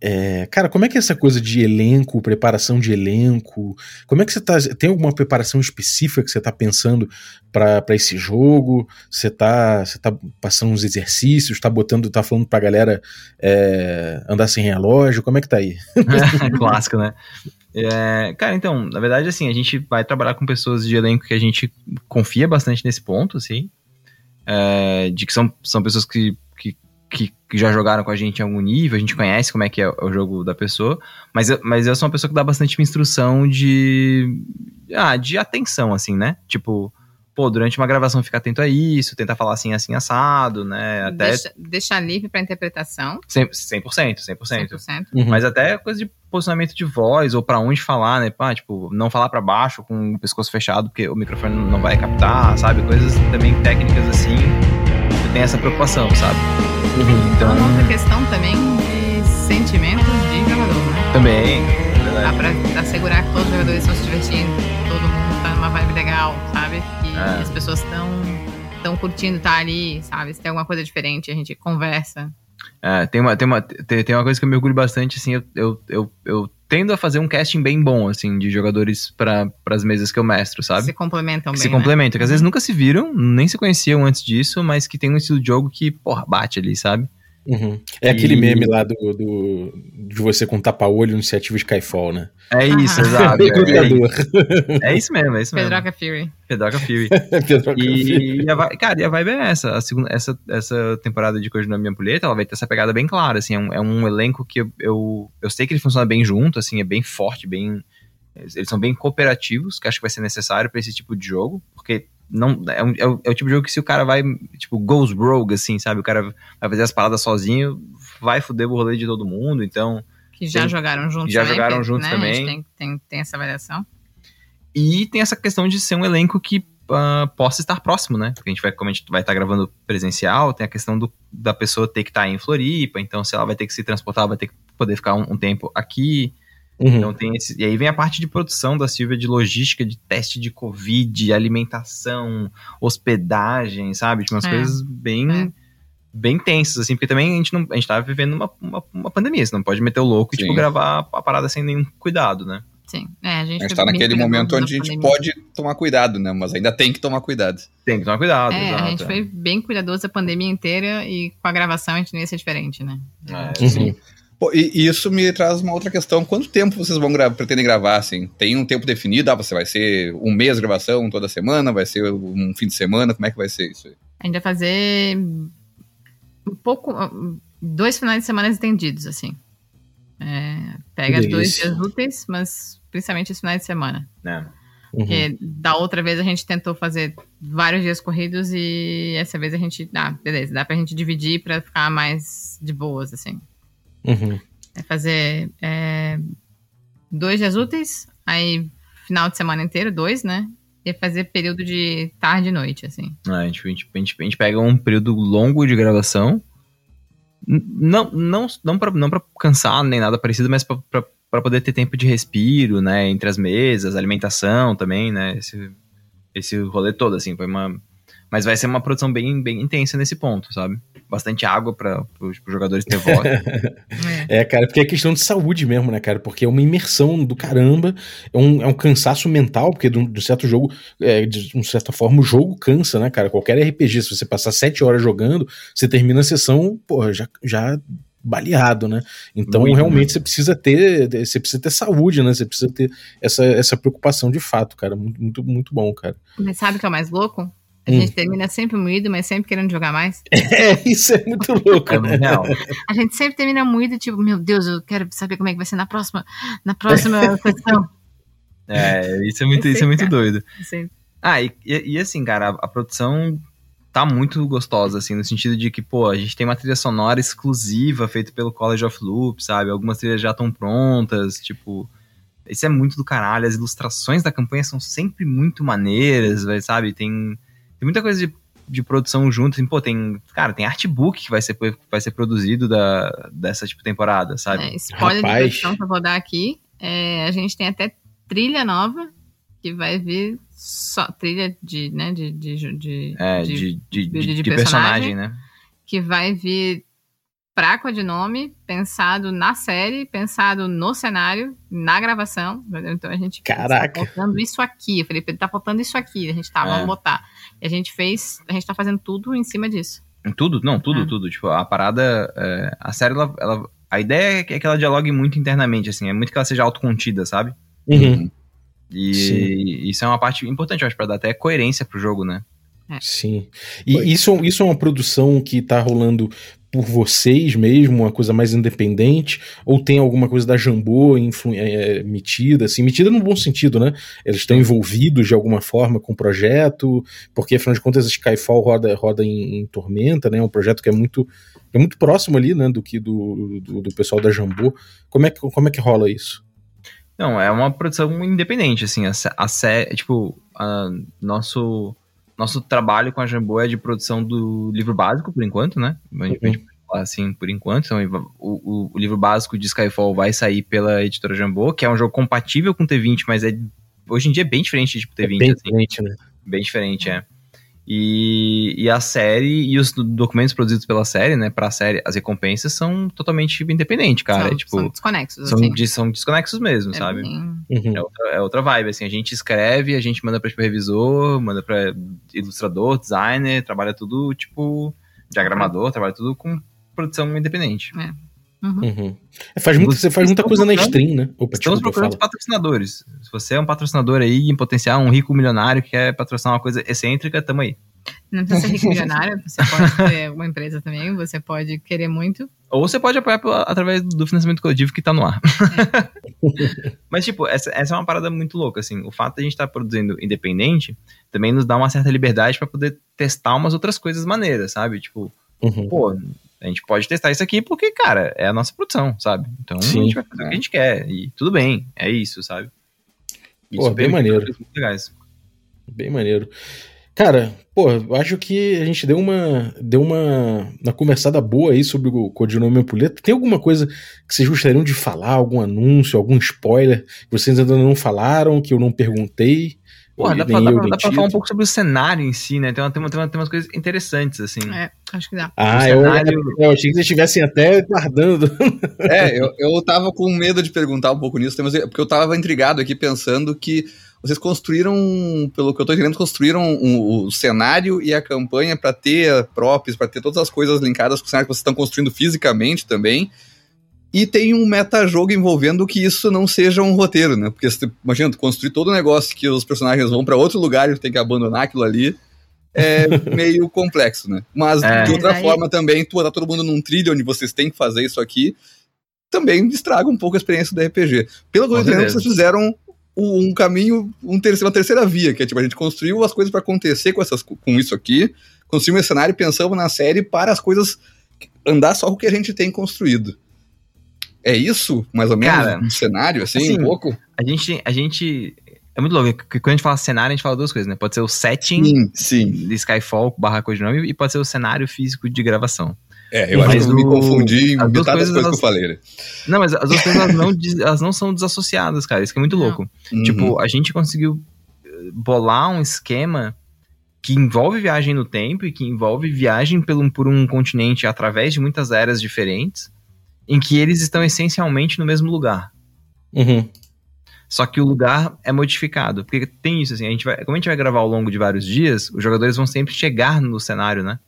É, cara, como é que é essa coisa de elenco, preparação de elenco? Como é que você tá. Tem alguma preparação específica que você tá pensando pra esse jogo? Você tá, você tá passando uns exercícios, tá botando, tá falando pra galera é, andar sem relógio? Como é que tá aí? Clássico, né? É, cara, então, na verdade, assim, a gente vai trabalhar com pessoas de elenco que a gente confia bastante nesse ponto, assim. É, de que são, são pessoas que, que, que, já jogaram com a gente em algum nível, a gente conhece como é que é o jogo da pessoa, mas eu, mas eu sou uma pessoa que dá bastante instrução de. Ah, de atenção, assim, né? Tipo, pô, durante uma gravação fica atento a isso, tentar falar assim, assim, assado, né? Até Deixa, deixar livre para interpretação. 100%, 100%, 100%. 100%. Uhum. Mas até coisa de posicionamento de voz, ou pra onde falar, né? Pá, tipo, não falar pra baixo com o pescoço fechado, porque o microfone não vai captar, sabe? Coisas também técnicas assim. Eu tenho essa preocupação, sabe? Uhum. Então, Então, uma outra questão também de sentimento de jogador, né? também. Dá pra assegurar que todos os jogadores estão se divertindo, todo mundo tá numa vibe legal, sabe? Que É. as pessoas estão estão curtindo estar ali, sabe? Se tem alguma coisa diferente, a gente conversa. É, tem uma, tem, uma, tem, tem uma coisa que eu me orgulho bastante, assim, eu, eu, eu, eu tendo a fazer um casting bem bom, assim, de jogadores para as mesas que eu mestro, sabe? Se complementam que bem. se né? complementam, que às vezes nunca se viram, nem se conheciam antes disso, mas que tem um estilo de jogo que, porra, bate ali, sabe? Uhum. É aquele E- meme lá do, do- de você com tapa-olho iniciativa Skyfall, né? É isso, Ah. exato. É, é, é isso mesmo, é isso mesmo. Pedroca Fury. Pedroca Fury. Pedroca E, e a, cara, e a vibe é essa. A segunda, essa, essa temporada de na Minha Ampulheta, ela vai ter essa pegada bem clara, assim. É um, é um elenco que eu, eu, eu sei que ele funciona bem junto, assim, é bem forte, bem... Eles são bem cooperativos, que acho que vai ser necessário pra esse tipo de jogo, porque não é, um- é o, é o tipo de jogo que se o cara vai, tipo, goes rogue, assim, sabe? O cara vai fazer as paradas sozinho, vai foder o rolê de todo mundo, então... Que já Tem- jogaram juntos já também, jogaram porque, juntos né, também. tem, tem, tem essa variação. E tem essa questão de ser um elenco que ah, possa estar próximo, né? Porque a gente vai, como a gente vai estar gravando presencial, tem a questão do, da pessoa ter que estar em Floripa, então se ela vai ter que se transportar, vai ter que poder ficar um, um tempo aqui. Uhum. Então tem esse, e aí vem a parte de produção da Silvia de logística, de teste de Covid, alimentação, hospedagem, sabe? Tipo, umas É. coisas bem. É. Bem tensas, assim, porque também a gente, não, a gente tá vivendo uma, uma, uma pandemia, você não pode meter o louco e, Sim. tipo, gravar a parada sem nenhum cuidado, né? Sim. É, a gente, A gente foi tá naquele momento onde a gente pandemia. pode tomar cuidado, né? Mas ainda tem que tomar cuidado. Tem que tomar cuidado, É, exato. a gente foi bem cuidadoso a pandemia inteira e com a gravação a gente não ia ser diferente, né? É, Uhum. sim. Pô, e isso me traz uma outra questão. Quanto tempo vocês vão gra pretendem gravar, assim? Tem um tempo definido? Ah, você vai ser um mês de gravação toda semana? Vai ser um fim de semana? Como é que vai ser isso aí? A gente vai fazer um pouco. dois finais de semana estendidos, assim. É, pega dois dias úteis, mas principalmente os finais de semana. É. Uhum. Porque da outra vez a gente tentou fazer vários dias corridos e essa vez a gente. Ah, beleza, dá pra gente dividir pra ficar mais de boas, assim. Uhum. É fazer é, dois dias úteis, aí final de semana inteiro, dois, né? E fazer período de tarde e noite, assim. É, a, gente, a, gente, a, gente, pega um período longo de gravação. Não, não, não, pra, não pra cansar nem nada parecido, mas pra, pra, pra poder ter tempo de respiro, né? Entre as mesas, alimentação também, né? Esse, esse rolê todo, assim, foi uma. Mas vai ser uma produção bem, bem intensa nesse ponto, sabe? Bastante água para os jogadores ter voz. É. É, cara, porque é questão de saúde mesmo, né, cara? Porque é uma imersão do caramba, é um, é um cansaço mental, porque de um, de um certo jogo, é, de uma certa forma, o jogo cansa, né, cara? Qualquer RPG, se você passar sete horas jogando, você termina a sessão, porra, já, já baleado, né? Então, Muito, realmente, você precisa ter, você precisa ter saúde, né? Você precisa ter essa, essa preocupação de fato, cara. Muito, muito, muito bom, cara. Mas sabe o que é o mais louco? A Hum. gente termina sempre moído, mas sempre querendo jogar mais. É, isso é muito louco, É né? real. A gente sempre termina moído, tipo, meu Deus, eu quero saber como é que vai ser na próxima, na próxima sessão. É, isso é muito, isso sei, é muito cara. doido. Sempre. Ah, e, e, e assim, cara, a, a produção tá muito gostosa, assim, no sentido de que, pô, a gente tem uma trilha sonora exclusiva feita pelo College of Loop, sabe? Algumas trilhas já estão prontas, tipo. Isso é muito do caralho. As ilustrações da campanha são sempre muito maneiras, vai, sabe? Tem, tem muita coisa de, de produção junto. Assim, pô, tem. Cara, tem artbook que vai ser, vai ser produzido da, dessa tipo temporada, sabe? É, spoiler Rapaz. de produção que eu vou dar aqui. É, a gente tem até trilha nova que vai vir só trilha de, né, de, de, de, É, de- de, de, de, de de personagem. personagem, né? que vai vir pra codinome, pensado na série, pensado no cenário, na gravação. entendeu? Então a gente Caraca. tá faltando isso aqui. Eu falei, tá faltando isso aqui. A gente tá, É. vamos botar. E a gente fez, a gente tá fazendo tudo em cima disso. Tudo, não, tudo, Ah. tudo. Tipo, a parada. é, a série, ela, ela- A ideia é que é que ela dialogue muito internamente, assim. É muito que ela seja autocontida, sabe? Uhum. E Sim. isso é uma parte importante, eu acho, pra dar até coerência pro jogo, né? Sim. E isso, isso é uma produção que tá rolando por vocês mesmo, uma coisa mais independente? Ou tem alguma coisa da Jambô influ- é, metida, assim, metida no bom sentido, né? Eles estão envolvidos de alguma forma com o projeto, porque afinal de contas Skyfall roda, roda em, em Tormenta, né? É um projeto que é muito, é muito próximo ali, né, do que do, do, do pessoal da Jambô. Como é, que, como é que rola isso? Não, é uma produção independente, assim. A, a série, tipo, a- nosso, nosso trabalho com a Jambô é de produção do livro básico, por enquanto, né? A gente, pode falar assim, por enquanto. Então, o, o, o livro básico de Skyfall vai sair pela editora Jambô, que é um jogo compatível com T20, mas é hoje em dia é bem diferente de tipo, É T20, bem assim. diferente, né? Bem diferente, é. E, e a série e os do- documentos produzidos pela série, né, pra série, as recompensas são totalmente independentes, cara. são, é tipo, são desconexos, são, assim. de- são desconexos mesmo, É sabe? bem- Uhum. É outra, é outra vibe, assim, a gente escreve, a gente manda pra tipo, revisor, manda pra ilustrador, designer, trabalha tudo, tipo, diagramador, trabalha tudo com produção independente. Uhum. Uhum. É, faz muito, você faz muita coisa na stream, né? Opa, Estamos procurando patrocinadores. Se você é um patrocinador aí, em potencial, um rico milionário que quer patrocinar uma coisa excêntrica, tamo aí. Não precisa ser rico milionário, você pode ter uma empresa também, você pode querer muito. Ou você pode apoiar pela- através do financiamento coletivo que tá no ar. Mas, tipo, essa, essa é uma parada muito louca, assim. O fato de a gente estar produzindo independente também nos dá uma certa liberdade pra poder testar umas outras coisas maneiras, sabe? Tipo, Uhum. pô, a gente pode testar isso aqui porque, cara, é a nossa produção, sabe? Então Sim. a gente vai fazer o que a gente quer. E tudo bem, é isso, sabe? Pô, bem permite maneiro. muito legais. Bem maneiro. Cara, pô, acho que a gente deu uma deu uma, uma conversada boa aí sobre o codinome Ampulheta. Tem alguma coisa que vocês gostariam de falar? Algum anúncio, algum spoiler que vocês ainda não falaram, que eu não perguntei? Porra, dá, pra, dá, pra, dá pra falar um pouco sobre o cenário em si, né? Tem, uma, tem, uma, tem, uma- tem umas coisas interessantes, assim. É, acho que dá. Ah, o eu, cenário- eu achei que vocês estivessem até guardando. É, eu, eu tava com medo de perguntar um pouco nisso, porque eu tava intrigado aqui pensando que vocês construíram, pelo que eu tô entendendo, construíram um- o cenário e a campanha pra ter props, pra ter todas as coisas linkadas com o cenário que vocês estão construindo fisicamente também. E tem um metajogo envolvendo que isso não seja um roteiro, né? Porque imagina, tu construir todo o negócio que os personagens vão pra outro lugar e tu tem que abandonar aquilo ali. É meio complexo, né? Mas É. de outra Mas aí- forma também, tu botar todo mundo num trilho onde vocês têm que fazer isso aqui, também estraga um pouco a experiência do RPG. Pelo que eu entendo, vocês fizeram um caminho, um terceiro, uma terceira via, que é tipo, a gente construiu as coisas pra acontecer com, essas, com isso aqui, construímos esse cenário e pensamos na série para as coisas andar só com o que a gente tem construído. É isso, mais ou menos, Cara, um cenário, assim, assim, um pouco? A gente, a gente. É muito louco, porque quando a gente fala cenário, a gente fala duas coisas, né? Pode ser o setting Sim, sim. de Skyfall barra codinome e pode ser o cenário físico de gravação. É, eu Mas acho que eu me confundi em as duas metade das coisas, coisas que eu elas- falei. né? Não, mas as duas coisas elas não, elas não são desassociadas, cara. Isso que é muito louco. Uhum. Tipo, a gente conseguiu eh, bolar um esquema que envolve viagem no tempo e que envolve viagem pelo, por um continente através de muitas eras diferentes, em que eles estão essencialmente no mesmo lugar. Uhum. Só que o lugar é modificado. Porque tem isso, assim, a gente vai, como a gente vai gravar ao longo de vários dias, os jogadores vão sempre chegar no cenário, né?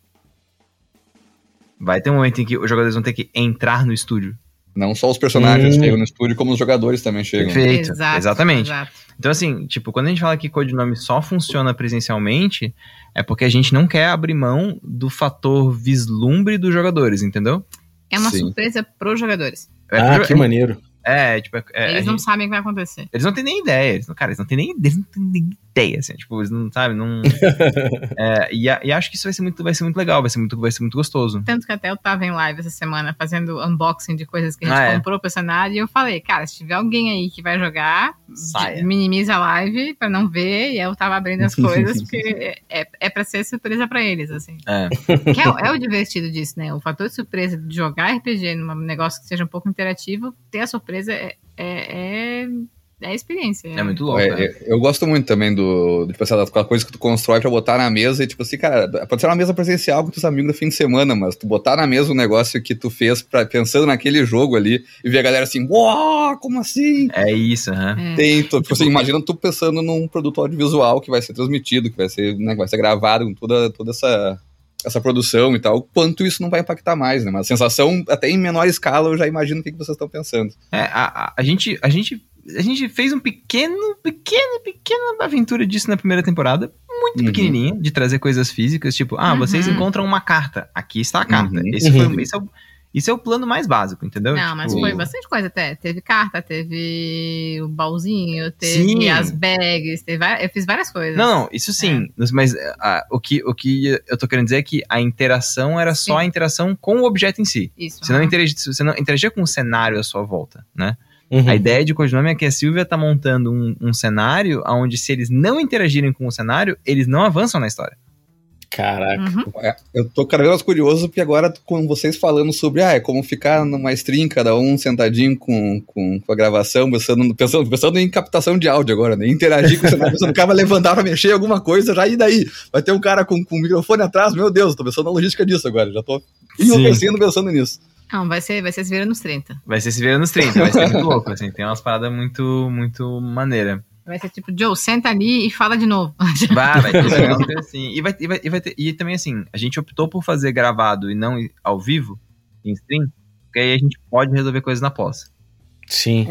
Vai ter um momento em que os jogadores vão ter que entrar no estúdio. Não só os personagens Hum. chegam no estúdio, como os jogadores também chegam. Perfeito. Exato, exatamente. exato. Então, assim, tipo, quando a gente fala que codinome só funciona presencialmente, é porque a gente não quer abrir mão do fator vislumbre dos jogadores, entendeu? É uma Sim. surpresa pros jogadores. É Ah, pro- que maneiro. É, tipo, é, é, Eles a não gente- sabem o que vai acontecer. eles não têm nem ideia. Eles não, cara, eles não têm nem, eles não têm nem ideia, assim. Tipo, eles não sabem, não. É, e, a- e acho que isso vai ser muito, vai ser muito legal, vai ser muito, vai ser muito gostoso. Tanto que até eu tava em live essa semana fazendo unboxing de coisas que a gente Ah, é? comprou pro cenário e eu falei, cara, se tiver alguém aí que vai jogar, Saia. de- minimiza a live pra não ver. E aí eu tava abrindo as coisas, porque é, é pra ser surpresa pra eles, assim. É. Que é, o- é o divertido disso, né? O fator de surpresa de jogar RPG num negócio que seja um pouco interativo, ter a surpresa é, é, é, é a experiência. É muito louco. É, né? é, eu gosto muito também do, do tipo, assim, daquela coisa que tu constrói pra botar na mesa e, tipo assim, cara, pode ser uma mesa presencial com teus amigos no fim de semana, mas tu botar na mesa um negócio que tu fez pra, pensando naquele jogo ali e ver a galera assim, uau, como assim? É isso, aham. É. Tem, tu, tipo assim, imagina tu pensando num produto audiovisual que vai ser transmitido, que vai ser, né, que vai ser gravado com toda, toda essa, essa produção e tal, quanto isso não vai impactar mais, né? Mas a sensação, até em menor escala, eu já imagino o que, que vocês estão pensando. É, a, a, a gente, a, gente, a gente fez um pequeno, pequeno, pequena aventura disso na primeira temporada. Muito Uhum. pequenininha, de trazer coisas físicas, tipo, ah, vocês Uhum. encontram uma carta. Aqui está a carta. Uhum. Esse, Uhum. foi, esse, é o, esse é o plano mais básico, entendeu? Não, mas Tipo, foi bastante coisa até. Teve carta, teve o baúzinho, teve Sim. as bags, teve, eu fiz várias coisas. Não, não, isso sim. Mas ah, o, que, o que eu tô querendo dizer é que a interação era só Sim. a interação com o objeto em si. Isso. Você não, aham. interagia, você não interagia com o cenário à sua volta, né? Uhum. A ideia de Codinome é que a Silvia tá montando um, um cenário onde se eles não interagirem com o cenário, eles não avançam na história. Caraca. Uhum. É, eu tô cada vez mais curioso, porque agora com vocês falando sobre ah, é como ficar numa stream, cada um sentadinho com, com, com a gravação, pensando, pensando, pensando em captação de áudio agora, né? Interagir com o cenário, pensando, o cara vai levantar pra mexer em alguma coisa, já e daí? Vai ter um cara com, com o microfone atrás, meu Deus, tô pensando na logística disso agora, já tô enlouquecendo pensando nisso. Não, vai ser, vai ser se vira nos 30. Vai ser se vira nos 30, vai ser muito louco, assim. Tem umas paradas muito, muito maneira. Vai ser tipo, Joe, senta ali e fala de novo. Vai, vai ter assim. E, vai, e, vai, e, vai ter, e também, assim, a gente optou por fazer gravado e não ao vivo, em stream, porque aí a gente pode resolver coisas na pós. Sim.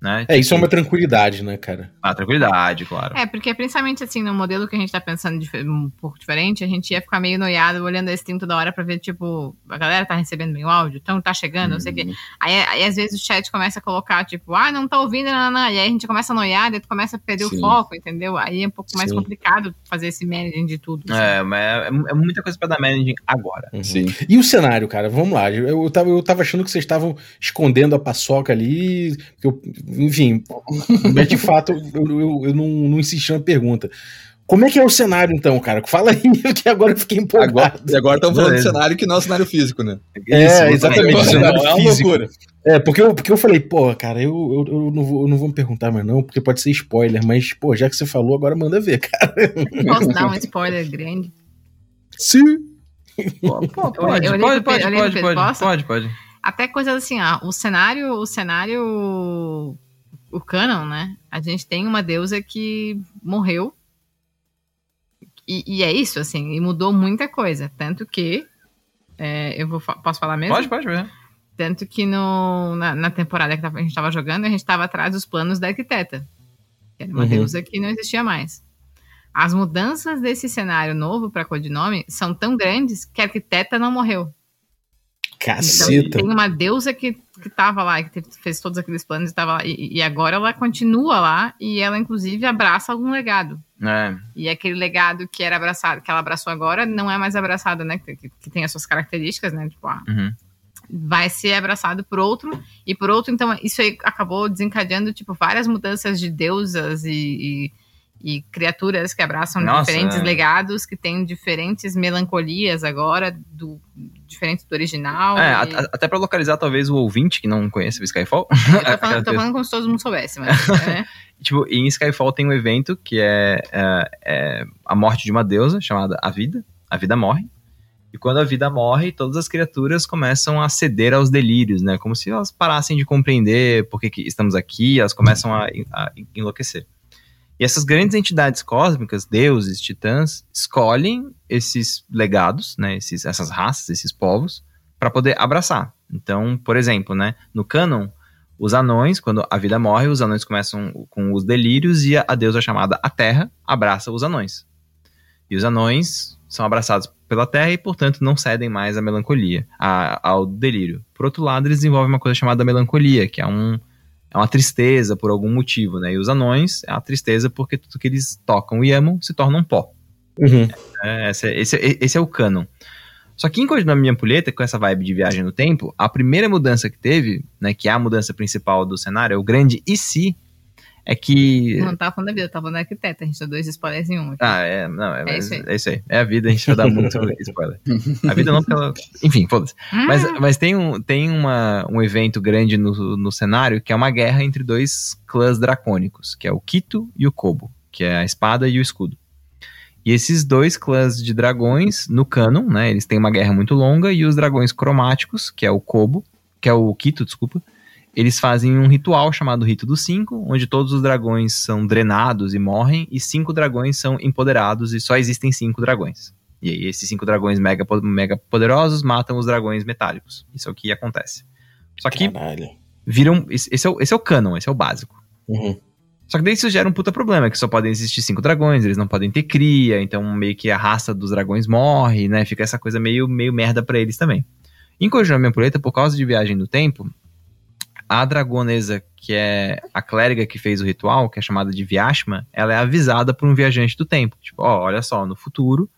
Né? É, isso é uma tranquilidade, né, cara? Ah, tranquilidade, claro. É, porque principalmente assim, no modelo que a gente tá pensando um pouco diferente, a gente ia ficar meio noiado olhando a stream toda hora pra ver, tipo, a galera tá recebendo bem o áudio, então tá chegando, não sei o quê. Aí, aí às vezes o chat começa a colocar, tipo, ah, não tá ouvindo, não, não, não. E aí a gente começa a noiar, daí tu começa a perder Sim. o foco, entendeu? Aí é um pouco mais Sim. complicado fazer esse managing de tudo. assim. É, mas é, é muita coisa pra dar managing agora. Uhum. Sim. E o cenário, cara? Vamos lá. Eu, eu, tava, eu tava achando que vocês estavam escondendo a paçoca ali. que eu- enfim, mas de fato eu, eu, eu não, não insisti na pergunta. Como é que é o cenário, então, cara? Fala aí, que agora eu fiquei empolgado. Agora, e agora estamos falando de Beleza. cenário que não é o cenário físico, né? É, exatamente. Não, cenário é uma loucura. É, porque eu, porque eu falei, pô, cara, eu, eu, eu não vou, eu não vou me perguntar mais não, porque pode ser spoiler, mas, pô, já que você falou, agora manda ver, cara. Posso dar um spoiler grande? Sim. Pô, pô, pode, pode, pode, pode, pode, posso? pode, pode. Até coisas assim, ah, o cenário, o cenário, o canon, né? A gente tem uma deusa que morreu. E, e é isso, assim, e mudou muita coisa. Tanto que. é, eu vou, posso falar mesmo? Pode, pode, pode. Tanto que no, na, na temporada que a gente estava jogando, a gente estava atrás dos planos da arquiteta. Que era uma Uhum. deusa que não existia mais. As mudanças desse cenário novo para codinome são tão grandes que a arquiteta não morreu. Então, Caceta. tem uma deusa que, que tava lá, que fez todos aqueles planos e tava lá. E, e agora ela continua lá e ela, inclusive, abraça algum legado. É, E aquele legado que era abraçado, que ela abraçou agora, não é mais abraçado, né? Que, que- que tem as suas características, né? Tipo, ah, uhum. vai ser abraçado por outro, e por outro, então, isso aí acabou desencadeando, tipo, várias mudanças de deusas e, e, e criaturas que abraçam Nossa, diferentes é. legados, que têm diferentes melancolias agora, do, diferente do original. É, e- até pra localizar talvez o ouvinte que não conhece o Skyfall. eu tô falando, tô falando como se todo mundo soubesse, mas. é. Tipo, em Skyfall tem um evento que é, é- é a morte de uma deusa chamada A Vida. A Vida morre. E quando a vida morre, todas as criaturas começam a ceder aos delírios, né? Como se elas parassem de compreender por que, que estamos aqui, elas começam a, a enlouquecer. E essas grandes entidades cósmicas, deuses, titãs, escolhem esses legados, né? Esses, essas raças, esses povos, para poder abraçar. Então, por exemplo, né? No canon, os anões, quando a vida morre, os anões começam com os delírios e a, deusa chamada a Terra abraça os anões. E os anões são abraçados pela Terra e, portanto, não cedem mais à melancolia, a- ao delírio. Por outro lado, eles desenvolvem uma coisa chamada melancolia, que é um, é uma tristeza por algum motivo, né? E os anões é uma tristeza porque tudo que eles tocam e amam se torna um pó. Uhum. É, esse, esse, esse é o canon. Só que em Codinome Minha Ampulheta, com essa vibe de viagem no tempo, a primeira mudança que teve, né, que é a mudança principal do cenário, é o grande e se, é que... Não tava falando da vida, tava falando da arquiteta. A gente dá dois spoilers em um. aqui. Ah, é, não, é, É isso aí. é isso aí. É a vida, a gente vai dar muito spoiler. A vida não, porque ela... Enfim, foda-se. Mas, Ah, mas tem, um, tem uma, um evento grande no, no cenário que é uma guerra entre dois clãs dracônicos, que é o Kito e o Kobo, que é a espada e o escudo. E esses dois clãs de dragões, no canon, né, eles têm uma guerra muito longa, e os dragões cromáticos, que é o Kobo, que é o Kito, desculpa, eles fazem um ritual chamado Rito dos Cinco, onde todos os dragões são drenados e morrem, e cinco dragões são empoderados, e só existem cinco dragões. E aí esses cinco dragões mega, mega poderosos matam os dragões metálicos. Isso é o que acontece. Só que Caralho. viram. Esse é, o, esse é o canon, esse é o básico. Uhum. Só que daí isso gera um puta problema, que só podem existir cinco dragões, eles não podem ter cria, então meio que a raça dos dragões morre, né? Fica essa coisa meio, meio merda pra eles também. Em Kojima Ampuleta, por causa de viagem no tempo, a dragonesa, que é a clériga que fez o ritual, que é chamada de Vyashma, ela é avisada por um viajante do tempo. Tipo, ó, olha só, no futuro,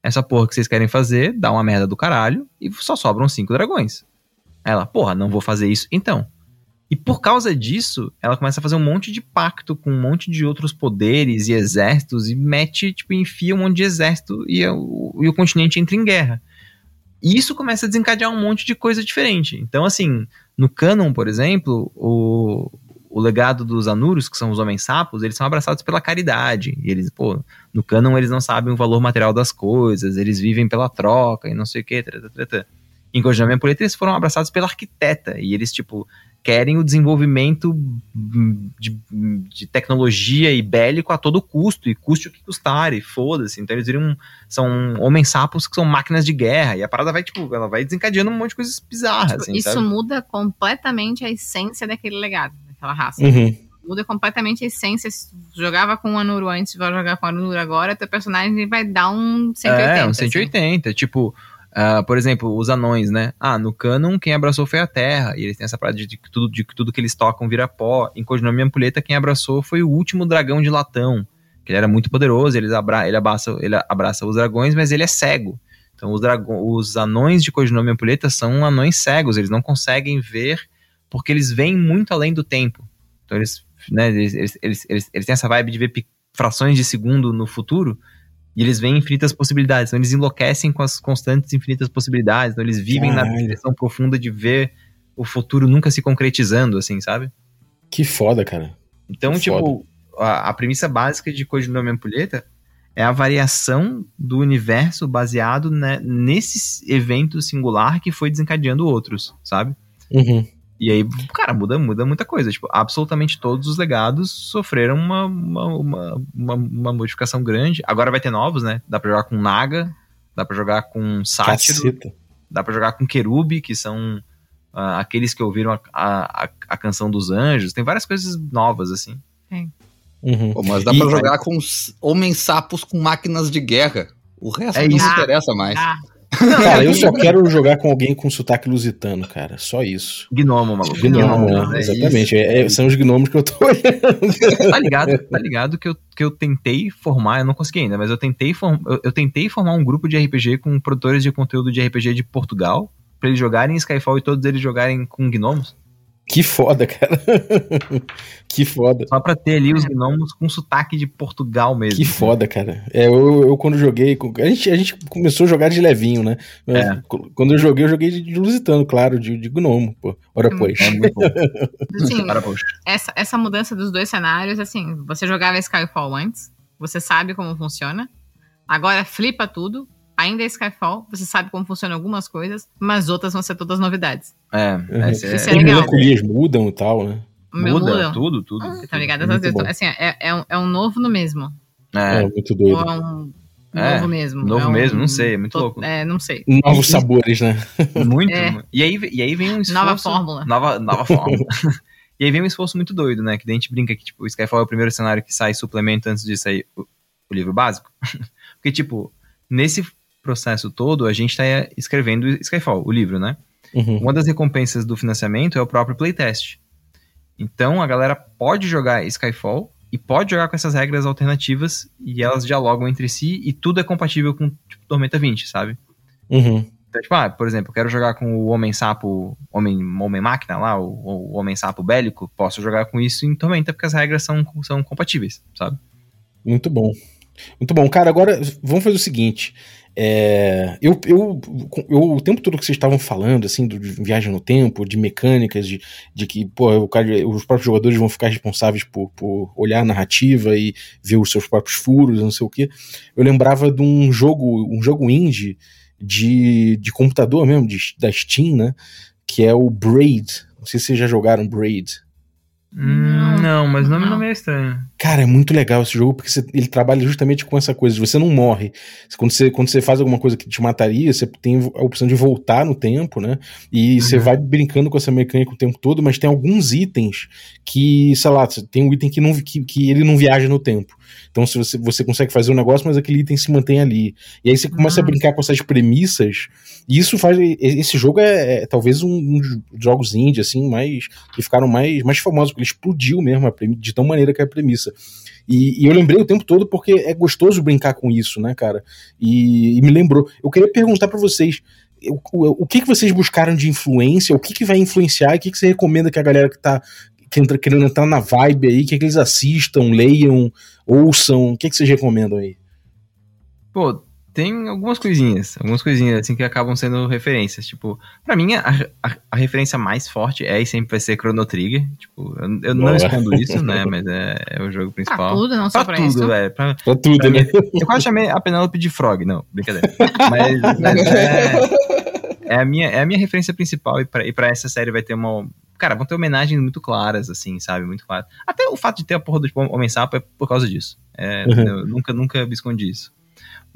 essa porra que vocês querem fazer dá uma merda do caralho e só sobram cinco dragões. Ela, porra, não vou fazer isso então. E por causa disso, ela começa a fazer um monte de pacto com um monte de outros poderes e exércitos e mete, tipo, enfia um monte de exército e, o, e o continente entra em guerra. E isso começa a desencadear um monte de coisa diferente. Então, assim, no canon, por exemplo, o, o legado dos Anuros, que são os homens sapos, eles são abraçados pela caridade. E eles, pô, no canon eles não sabem o valor material das coisas, eles vivem pela troca e não sei o treta, treta. Em Kojima Ampuleta, eles foram abraçados pela arquiteta. E eles, tipo, querem o desenvolvimento de, de tecnologia e bélico a todo custo, e custe o que custar, e foda-se. Então eles viram. São homens sapos que são máquinas de guerra, e a parada vai, tipo, ela vai desencadeando um monte de coisas bizarras, Tipo, assim, isso sabe? muda completamente a essência daquele legado, daquela raça. Uhum. Muda completamente a essência. Se jogava com o Anuro antes, vai jogar com o Anuro agora, teu personagem vai dar um 180. É, um assim. 180. Tipo, ah, por exemplo, os anões, né? Ah, no canon, quem abraçou foi a Terra. E eles têm essa parada de, que tudo, de que tudo que eles tocam vira pó. Em Codinome Ampulheta, quem abraçou foi o último dragão de latão. Que ele era muito poderoso, eles abra ele, abraça, ele abraça os dragões, mas ele é cego. Então, os, dragão, os anões de Codinome Ampulheta são anões cegos. Eles não conseguem ver porque eles veem muito além do tempo. Então, eles, né, eles, eles, eles, eles, eles têm essa vibe de ver frações de segundo no futuro. E eles veem infinitas possibilidades. Então eles enlouquecem com as constantes infinitas possibilidades. Então eles vivem na Caralho. depressão profunda de ver o futuro nunca se concretizando, assim, sabe? Que foda, cara. Então, Que tipo, a, a premissa básica de Codinome Ampulheta é a variação do universo baseado né, nesse evento singular que foi desencadeando outros, sabe? Uhum. E aí, cara, muda, muda muita coisa. Tipo, absolutamente todos os legados sofreram uma, uma, uma, uma, uma modificação grande. Agora vai ter novos, né? Dá pra jogar com Naga, dá pra jogar com Sátiro, Caceta. dá pra jogar com Querube, que são ah, aqueles que ouviram a, a, a- a canção dos anjos. Tem várias coisas novas, assim. Uhum. Pô, mas dá E- pra jogar com os homens sapos com máquinas de guerra. O resto É não isso. interessa mais. Ah, Cara, eu só quero jogar com alguém com sotaque lusitano, cara. Só isso. Gnomo, maluco. Gnomo, Gnomo, né? é Exatamente. É- é- são os gnomos que eu tô olhando. tá ligado, tá ligado que, eu, que eu tentei formar, eu não consegui ainda, mas eu tentei, form, eu, eu tentei formar um grupo de RPG com produtores de conteúdo de RPG de Portugal, pra eles jogarem Skyfall e todos eles jogarem com gnomos, Que foda, cara. que foda. só pra ter ali os gnomos com sotaque de Portugal mesmo. Que foda, cara. É, eu, eu quando joguei. A gente, a gente começou a jogar de levinho, né? Mas É. Quando eu joguei, eu joguei de, de lusitano, claro, de, de gnomo, pô. Ora, Hum. pois. É assim, essa, essa mudança dos dois cenários, assim, você jogava Skyfall antes, você sabe como funciona. Agora flipa tudo. Ainda é Skyfall, você sabe como funcionam algumas coisas, mas outras vão ser todas novidades. É, Uhum. esse é- Isso é As legal. melancolias mudam e tal, né? Muda mudam. tudo, tudo. Tá ligado? É bom. Assim, é, é, um, é um novo no mesmo. É, É, muito Ou doido. é um É, novo mesmo. novo É um- mesmo, não sei, é muito to- louco. É, não sei. Novos sabores, né? muito. É. E, aí, e aí vem um esforço... Nova fórmula. Nova, nova fórmula. e aí vem um esforço muito doido, né? Que daí a gente brinca que, tipo, o Skyfall é o primeiro cenário que sai suplemento antes de sair o, o livro básico. Porque, tipo, nesse processo todo, a gente tá escrevendo Skyfall, o livro, né? Uhum. Uma das recompensas do financiamento é o próprio playtest. Então a galera pode jogar Skyfall e pode jogar com essas regras alternativas e elas dialogam entre si e tudo é compatível com tipo, Tormenta 20, sabe? Uhum. Então, tipo, ah, por exemplo, quero jogar com o Homem-Sapo, Homem- Homem-Máquina lá, o, o Homem-Sapo bélico, posso jogar com isso em Tormenta, porque as regras são, são compatíveis, sabe? Muito bom. Muito bom. Cara, agora vamos fazer o seguinte. É, eu, eu, eu, o tempo todo que vocês estavam falando, assim, de viagem no tempo, de mecânicas, de, de que pô, cara- os próprios jogadores vão ficar responsáveis por, por olhar a narrativa e ver os seus próprios furos, não sei o quê. Eu lembrava de um jogo, um jogo indie de, de computador mesmo, de, da Steam, né? Que é o Braid. Não sei se vocês já jogaram Braid. Não, mas o nome Não. não é estranho. Cara, é muito legal esse jogo porque você- ele trabalha justamente com essa coisa. Você não morre. Quando você, quando você faz alguma coisa que te mataria, você tem a opção de voltar no tempo, né? E você Uhum. vai brincando com essa mecânica o tempo todo, mas tem alguns itens que, sei lá, tem um item que, não, que, que ele não viaja no tempo. Então se você, você consegue fazer um negócio, mas aquele item se mantém ali. E aí você começa a Ah. brincar com essas premissas. E isso faz. Esse jogo é, é talvez um, um dos jogos indie, assim, mais. que ficaram mais, mais famosos, porque explodiu mesmo de tão maneira que é a premissa. E, e eu lembrei o tempo todo porque é gostoso brincar com isso, né, cara? E, e me lembrou. Eu queria perguntar pra vocês. O, o, que, que vocês buscaram de influência? O que, que vai influenciar? O que, que você recomenda que a galera que tá que entra, querendo entrar na vibe aí, que, que eles assistam, leiam, ouçam? O que, que vocês recomendam aí? Pô, tem algumas coisinhas, algumas coisinhas assim que acabam sendo referências. Tipo, pra mim, a, a, a referência mais forte é e sempre vai ser Chrono Trigger. Tipo, eu, eu não escondo isso, né? Mas é, é o jogo Pra principal. tudo, não só Pra pra, tudo, velho. Pra- Pra tudo, Pra né? Eu quase chamei a Penelope de Frog, não, brincadeira. Mas, mas é, é, a minha, é a minha referência principal e pra, e pra essa série vai ter uma. Cara, vão ter homenagens muito claras, assim, sabe? Muito claras. Até o fato de ter a porra do tipo, Homem-Sapo é por causa disso. É, Uhum. Eu nunca, nunca me escondi isso.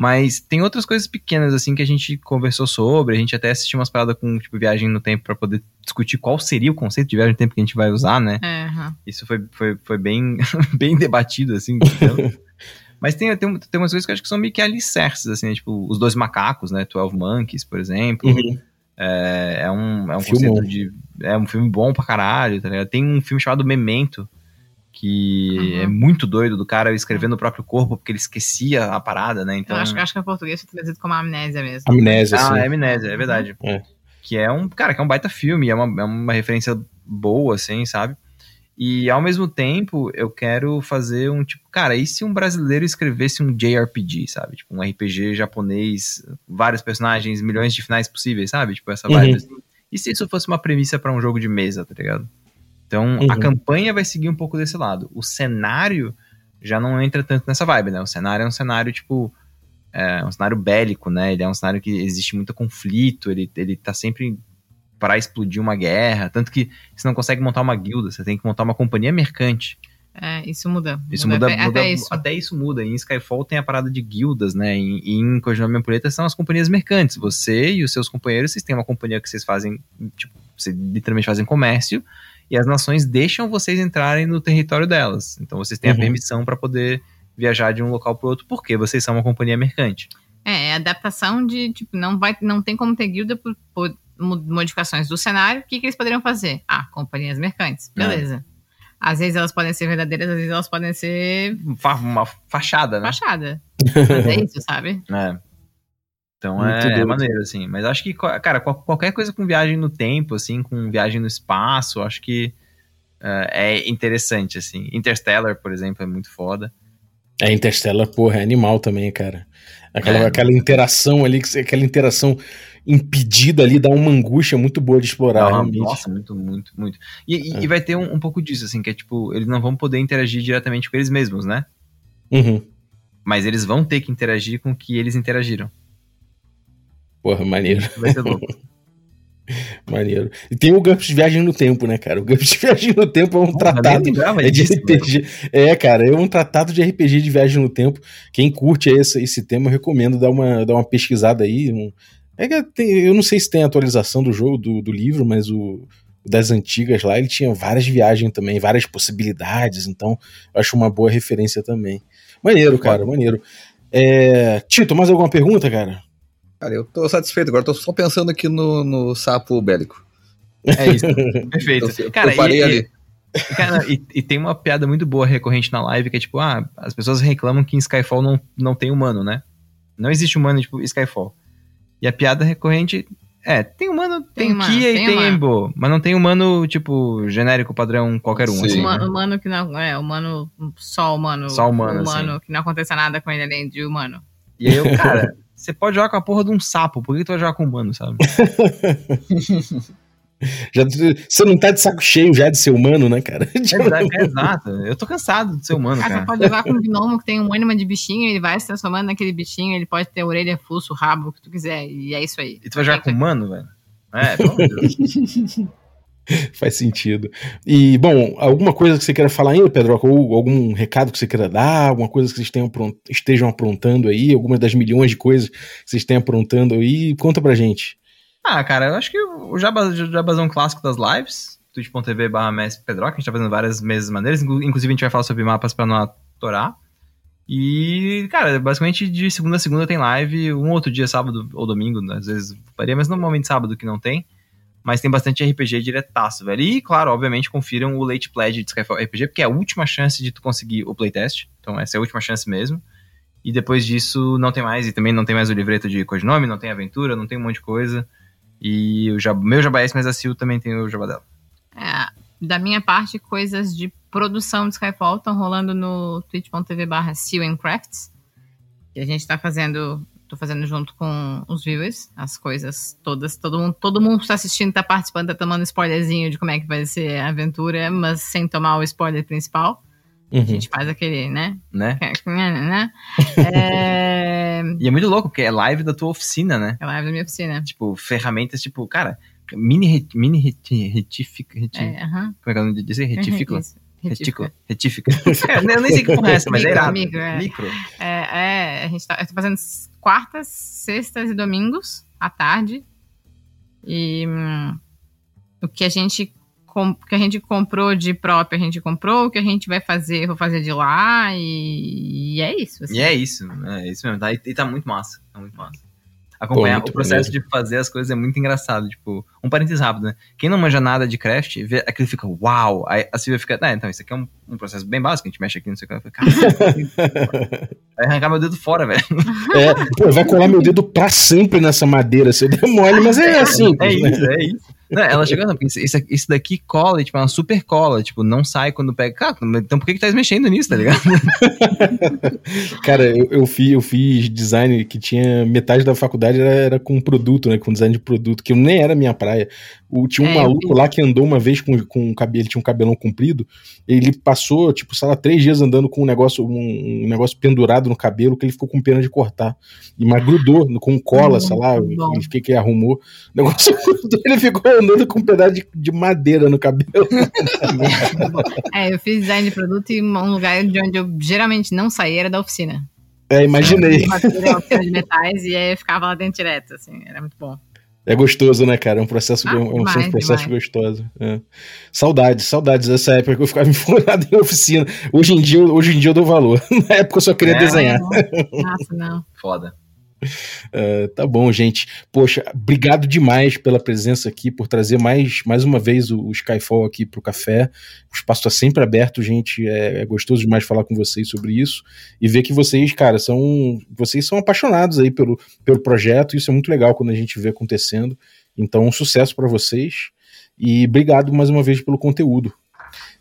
Mas tem outras coisas pequenas, assim, que a gente conversou sobre. A gente até assistiu umas paradas com, tipo, viagem no tempo pra poder discutir qual seria o conceito de viagem no tempo que a gente vai usar, né? Aham. Isso foi, foi, foi bem, bem debatido, assim. entendeu? Mas tem, tem, tem umas coisas que eu acho que são meio que alicerces, assim, né? Tipo, os dois macacos, né? 12 Monkeys, por exemplo. Uhum. É, é um, é um conceito de. É um filme bom pra caralho, tá ligado? Tem um filme chamado Memento, que Uhum. é muito doido do cara escrevendo o próprio corpo, porque ele esquecia a parada, né? Então, Eu acho, que- acho que em português foi traduzido como amnésia mesmo. Amnésia, ah, assim. é amnésia, é verdade. É. Que é um, cara, que é um baita filme, é uma, é uma referência boa, assim, sabe? E ao mesmo tempo, eu quero fazer um tipo, cara, e se um brasileiro escrevesse um JRPG, sabe? Tipo, um RPG japonês, vários personagens, milhões de finais possíveis, sabe? Tipo, essa vibe Uhum. assim. E se isso fosse uma premissa pra um jogo de mesa, tá ligado? Então, a Uhum. campanha vai seguir um pouco desse lado. O cenário já não entra tanto nessa vibe, né? O cenário é um cenário, tipo, é um cenário bélico, né? Ele é um cenário que existe muito conflito, ele, ele tá sempre para explodir uma guerra, tanto que você não consegue montar uma guilda, você tem que montar uma companhia mercante. É, isso muda. Isso muda, até, muda- até isso. até isso muda. Em Skyfall tem a parada de guildas, né? E e em Codinome Ampulheta são as companhias mercantes. Você e os seus companheiros, vocês têm uma companhia que vocês fazem, tipo, vocês literalmente fazem comércio, e as nações deixam vocês entrarem no território delas. Então vocês têm Uhum. a permissão para poder viajar de um local para outro, porque vocês são uma companhia mercante. É, é adaptação de, tipo, não, vai, não tem como ter guilda por, por mo- modificações do cenário. O que, que eles poderiam fazer? Ah, companhias mercantes. É. Beleza. Às vezes elas podem ser verdadeiras, às vezes elas podem ser Fa- Uma fachada, né? fachada. Mas é isso, sabe? É. Então é, é maneiro, assim. Mas acho que, cara, qual- qualquer coisa com viagem no tempo, assim, com viagem no espaço, acho que é, é interessante, assim. Interstellar, por exemplo, é muito foda. É, Interstellar, porra, é animal também, cara. Aquela, É. aquela interação ali, aquela interação impedida ali, dá uma angústia muito boa de explorar, Não, realmente. nossa, muito, muito, muito. E, e- É. e vai ter um, um pouco disso, assim, que é tipo, eles não vão poder interagir diretamente com eles mesmos, né? Uhum. Mas eles vão ter que interagir com o que eles interagiram. Porra, maneiro, vai ser louco. maneiro. E tem o Gumps de Viagem no Tempo, né, cara? O Gumps de Viagem no Tempo é um Porra, tratado É de. RPG. É, cara, é um tratado de RPG de viagem no tempo. Quem curte esse, esse tema, eu recomendo dar uma, dar uma pesquisada aí. Um- é que tem- eu não sei se tem atualização do jogo, do, do livro, mas o das antigas lá, ele tinha várias viagens também, várias possibilidades, então eu acho uma boa referência também. Maneiro, cara, maneiro. É, Tito, mais alguma pergunta, cara? Cara, eu tô satisfeito agora, tô só pensando aqui no, no sapo bélico. É isso. Perfeito. Eu, eu Cara, parei e- ali. Cara, e, e tem uma piada muito boa recorrente na live que é tipo, ah, as pessoas reclamam que em Skyfall não, não tem humano, né? Não existe humano, tipo, Skyfall. E a piada recorrente é, tem humano, tem, Tem humano, Kia tem e tem humano. Embo, mas não tem humano, tipo, genérico, padrão, qualquer um, Sim. assim. Humano, né? humano que não. É, humano. Só humano. Só humano, Humano assim. que não aconteça nada com ele além de humano. E aí eu, cara, você pode jogar com a porra de um sapo, por que tu vai jogar com um humano, sabe? Já, você não tá de saco cheio já de ser humano, né, cara? Exato, é, exato. Eu tô cansado de ser humano, Ah, você cara. pode jogar com um gnomo que tem um ânima de bichinho, ele vai se transformando naquele bichinho, ele pode ter orelha, fuço, rabo, o que tu quiser. E é isso aí. E tu vai jogar com humano, velho? É, pelo amor de Deus. Faz sentido. E, bom, alguma coisa que você queira falar ainda, Pedro? Ou algum recado que você queira dar? Alguma coisa que vocês tenham estejam aprontando aí? Alguma das milhões de coisas que vocês estejam aprontando aí? Conta pra gente. Ah, cara, eu acho que o jaba- o jabazão clássico das lives, twitch.tv barra Pedroca, a gente tá fazendo várias mesas maneiras, inclu- inclusive a gente vai falar sobre mapas pra não atorar. E, cara, basicamente de segunda a segunda tem live, um outro dia, sábado ou domingo, né, às vezes varia, mas normalmente sábado que não tem. Mas tem bastante RPG diretaço, velho. E, claro, obviamente, confiram o Late Pledge de Skyfall RPG, porque é a última chance de tu conseguir o playtest. Então, essa é a última chance mesmo. E depois disso, não tem mais. E também não tem mais o livreto de codinome, não tem aventura, não tem um monte de coisa. E o jab, meu Jabá esse, mas a Sil também tem o Jabá dela. É, da minha parte, coisas de produção de Skyfall estão rolando no twitch.tv barra Crafts. Que a gente tá fazendo. Tô fazendo junto com os viewers, as coisas todas. Todo mundo, todo mundo que tá assistindo, tá participando, tá tomando spoilerzinho de como é que vai ser a aventura, mas sem tomar o spoiler principal. A Uhum. gente faz aquele, né? Né? É... E é muito louco, porque é live da tua oficina, né? É live da minha oficina. Tipo, ferramentas, tipo, cara, mini, mini reti, retifica, reti, É, como é que é o nome dizer? Retífico? Retífico. Retífica. É, eu nem sei que porra é essa, mas é Micro, irado. micro, é. Micro. É, é, a gente tá, eu tô fazendo quartas, sextas e domingos à tarde. E hum, o que a gente que a gente comprou de próprio, a gente comprou, o que a gente vai fazer, vou fazer de lá, e, e é isso. assim. E é isso, é isso mesmo. Tá, e tá muito massa. Tá muito massa. Acompanhar muito o processo de fazer as coisas é muito engraçado. Tipo, um parênteses rápido, né? Quem não manja nada de craft, vê aquilo fica uau. Aí a Silvia fica, ah, então, isso aqui é um, um processo bem básico, a gente mexe aqui, não sei o que. Eu fico, Caralho, vai arrancar meu dedo fora, velho. É, pô, vai colar meu dedo pra sempre nessa madeira se eu der mole, mas é assim. É isso, é isso. Não, ela chegou, não, porque isso, isso, daqui cola, tipo, é uma super cola, tipo, não sai quando pega. Cara, então por que que tá mexendo nisso, tá ligado? Cara, eu, eu, fiz, eu fiz design que tinha metade da faculdade era, era com produto, né? Com design de produto, que nem era minha praia. O, tinha um É, maluco lá que andou uma vez com, com um cabelo, ele tinha um cabelão comprido. Ele passou, tipo, sei lá, três dias andando com um negócio, um, um negócio pendurado no cabelo que ele ficou com pena de cortar. E mas grudou com cola, sei lá, o que que ele arrumou. O negócio grudou, ele ficou andando com um pedaço de, de madeira no cabelo. É, eu fiz design de produto e um lugar de onde eu geralmente não saía era da oficina. É, imaginei. Era a oficina de metais e aí eu ficava lá dentro direto, assim, era muito bom. É gostoso, né, cara? É um processo, Ah, é um, demais, um processo demais. gostoso. é. Saudades, saudades dessa época que eu ficava enfolado em oficina. Hoje em dia, eu- hoje em dia eu dou valor. Na época eu só queria É. desenhar. Nossa, não. Foda. É, tá bom, gente. Poxa, obrigado demais pela presença aqui, por trazer mais, mais uma vez o, o Skyfall aqui pro café. O espaço tá sempre aberto, gente. É, é gostoso demais falar com vocês sobre isso e ver que vocês, cara, são vocês são apaixonados aí pelo, pelo projeto. Isso é muito legal quando a gente vê acontecendo. Então, um sucesso para vocês e obrigado mais uma vez pelo conteúdo.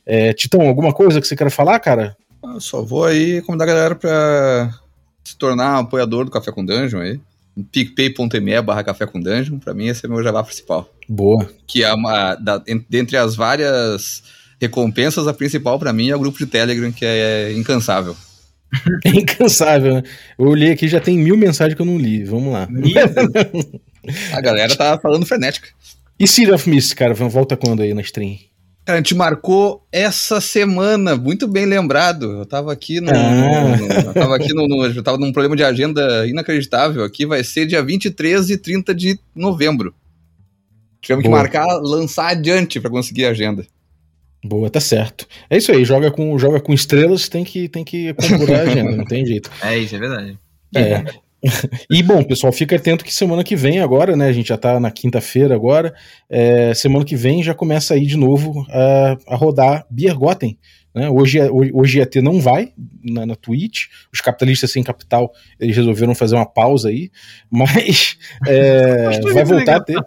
É, Titão, alguma coisa que você queira falar, cara? Eu só vou aí convidar a galera pra se tornar apoiador do Café com Dungeon aí. picpay.me barra Café com Dungeon. Pra mim, esse é meu jabá principal. Boa. Que é uma. Da, en- dentre as várias recompensas, a principal pra mim é o grupo de Telegram, que é incansável. É incansável, né? Eu olhei aqui já tem mil mensagens que eu não li. Vamos lá. A galera tá falando frenética. E City of Mist, cara, volta quando aí na stream? Cara, a gente marcou essa semana, muito bem lembrado. Eu tava aqui no. Ah. no- eu tava aqui no, no- Eu tava num problema de agenda inacreditável. Aqui vai ser dia 23 e 30 de novembro. Tivemos que marcar, lançar adiante pra conseguir a agenda. Boa, tá certo. É isso aí, joga com, joga com estrelas, tem que, tem que compor a agenda, não tem jeito. É isso, é verdade. É. e bom, pessoal, fica atento que semana que vem agora, né? A gente já tá na quinta-feira agora. É, semana que vem já começa aí de novo a, a rodar Biergotten. Né? Hoje, hoje ET não vai na, na Twitch. Os capitalistas sem capital eles resolveram fazer uma pausa aí, mas é, vai voltar a ter.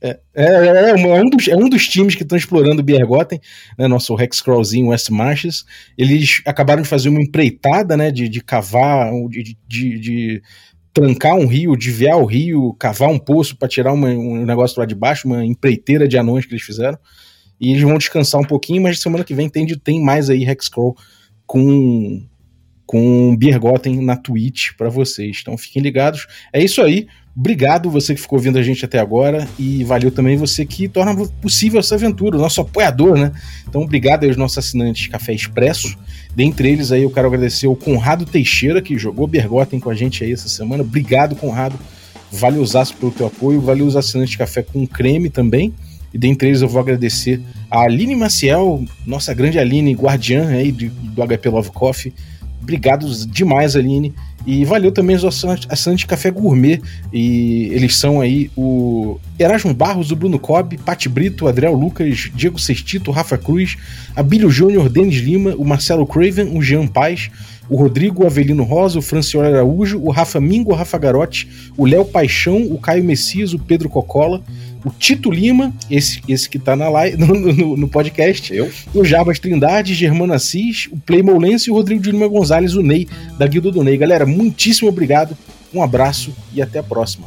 É, é, é, é, um dos, é um dos times que estão explorando o Biergotten, né, nosso Rex Crawlzinho West Marches. Eles acabaram de fazer uma empreitada né, de, de cavar, de, de, de trancar um rio, desviar o rio, cavar um poço para tirar uma, um negócio lá de baixo, uma empreiteira de anões que eles fizeram. E eles vão descansar um pouquinho, mas semana que vem tem, tem mais aí Hexcrawl com com Biergotten na Twitch para vocês. Então fiquem ligados. É isso aí. Obrigado você que ficou ouvindo a gente até agora e valeu também você que torna possível essa aventura, o nosso apoiador, né? Então obrigado aos nossos assinantes Café Expresso. Dentre eles aí eu quero agradecer o Conrado Teixeira que jogou Bergotten com a gente aí essa semana. Obrigado, Conrado. Valeu os pelo teu apoio, valeu os assinantes Café com creme também. E dentre eles eu vou agradecer a Aline Maciel, nossa grande Aline, guardiã aí do, do HP Love Coffee. Obrigado demais, Aline. E valeu também os assinantes Café Gourmet. E eles são aí o Erasmo Barros, o Bruno Cobb, Pati Brito, Adriel Lucas, Diego Sestito, Rafa Cruz, Abílio Júnior, Denis Lima, o Marcelo Craven, o Jean Paz, o Rodrigo Avelino Rosa, o Francioli Araújo, o Rafa Mingo, o Rafa Garotti, o Léo Paixão, o Caio Messias, o Pedro Cocola o Tito Lima, esse, esse que tá na live, no, no, no podcast, eu, o Jarbas Trindade, Germano Assis, o Playmo Lence e o Rodrigo de Lima Gonzalez, o Ney, da Guilda do Ney. Galera, muitíssimo obrigado, um abraço e até a próxima.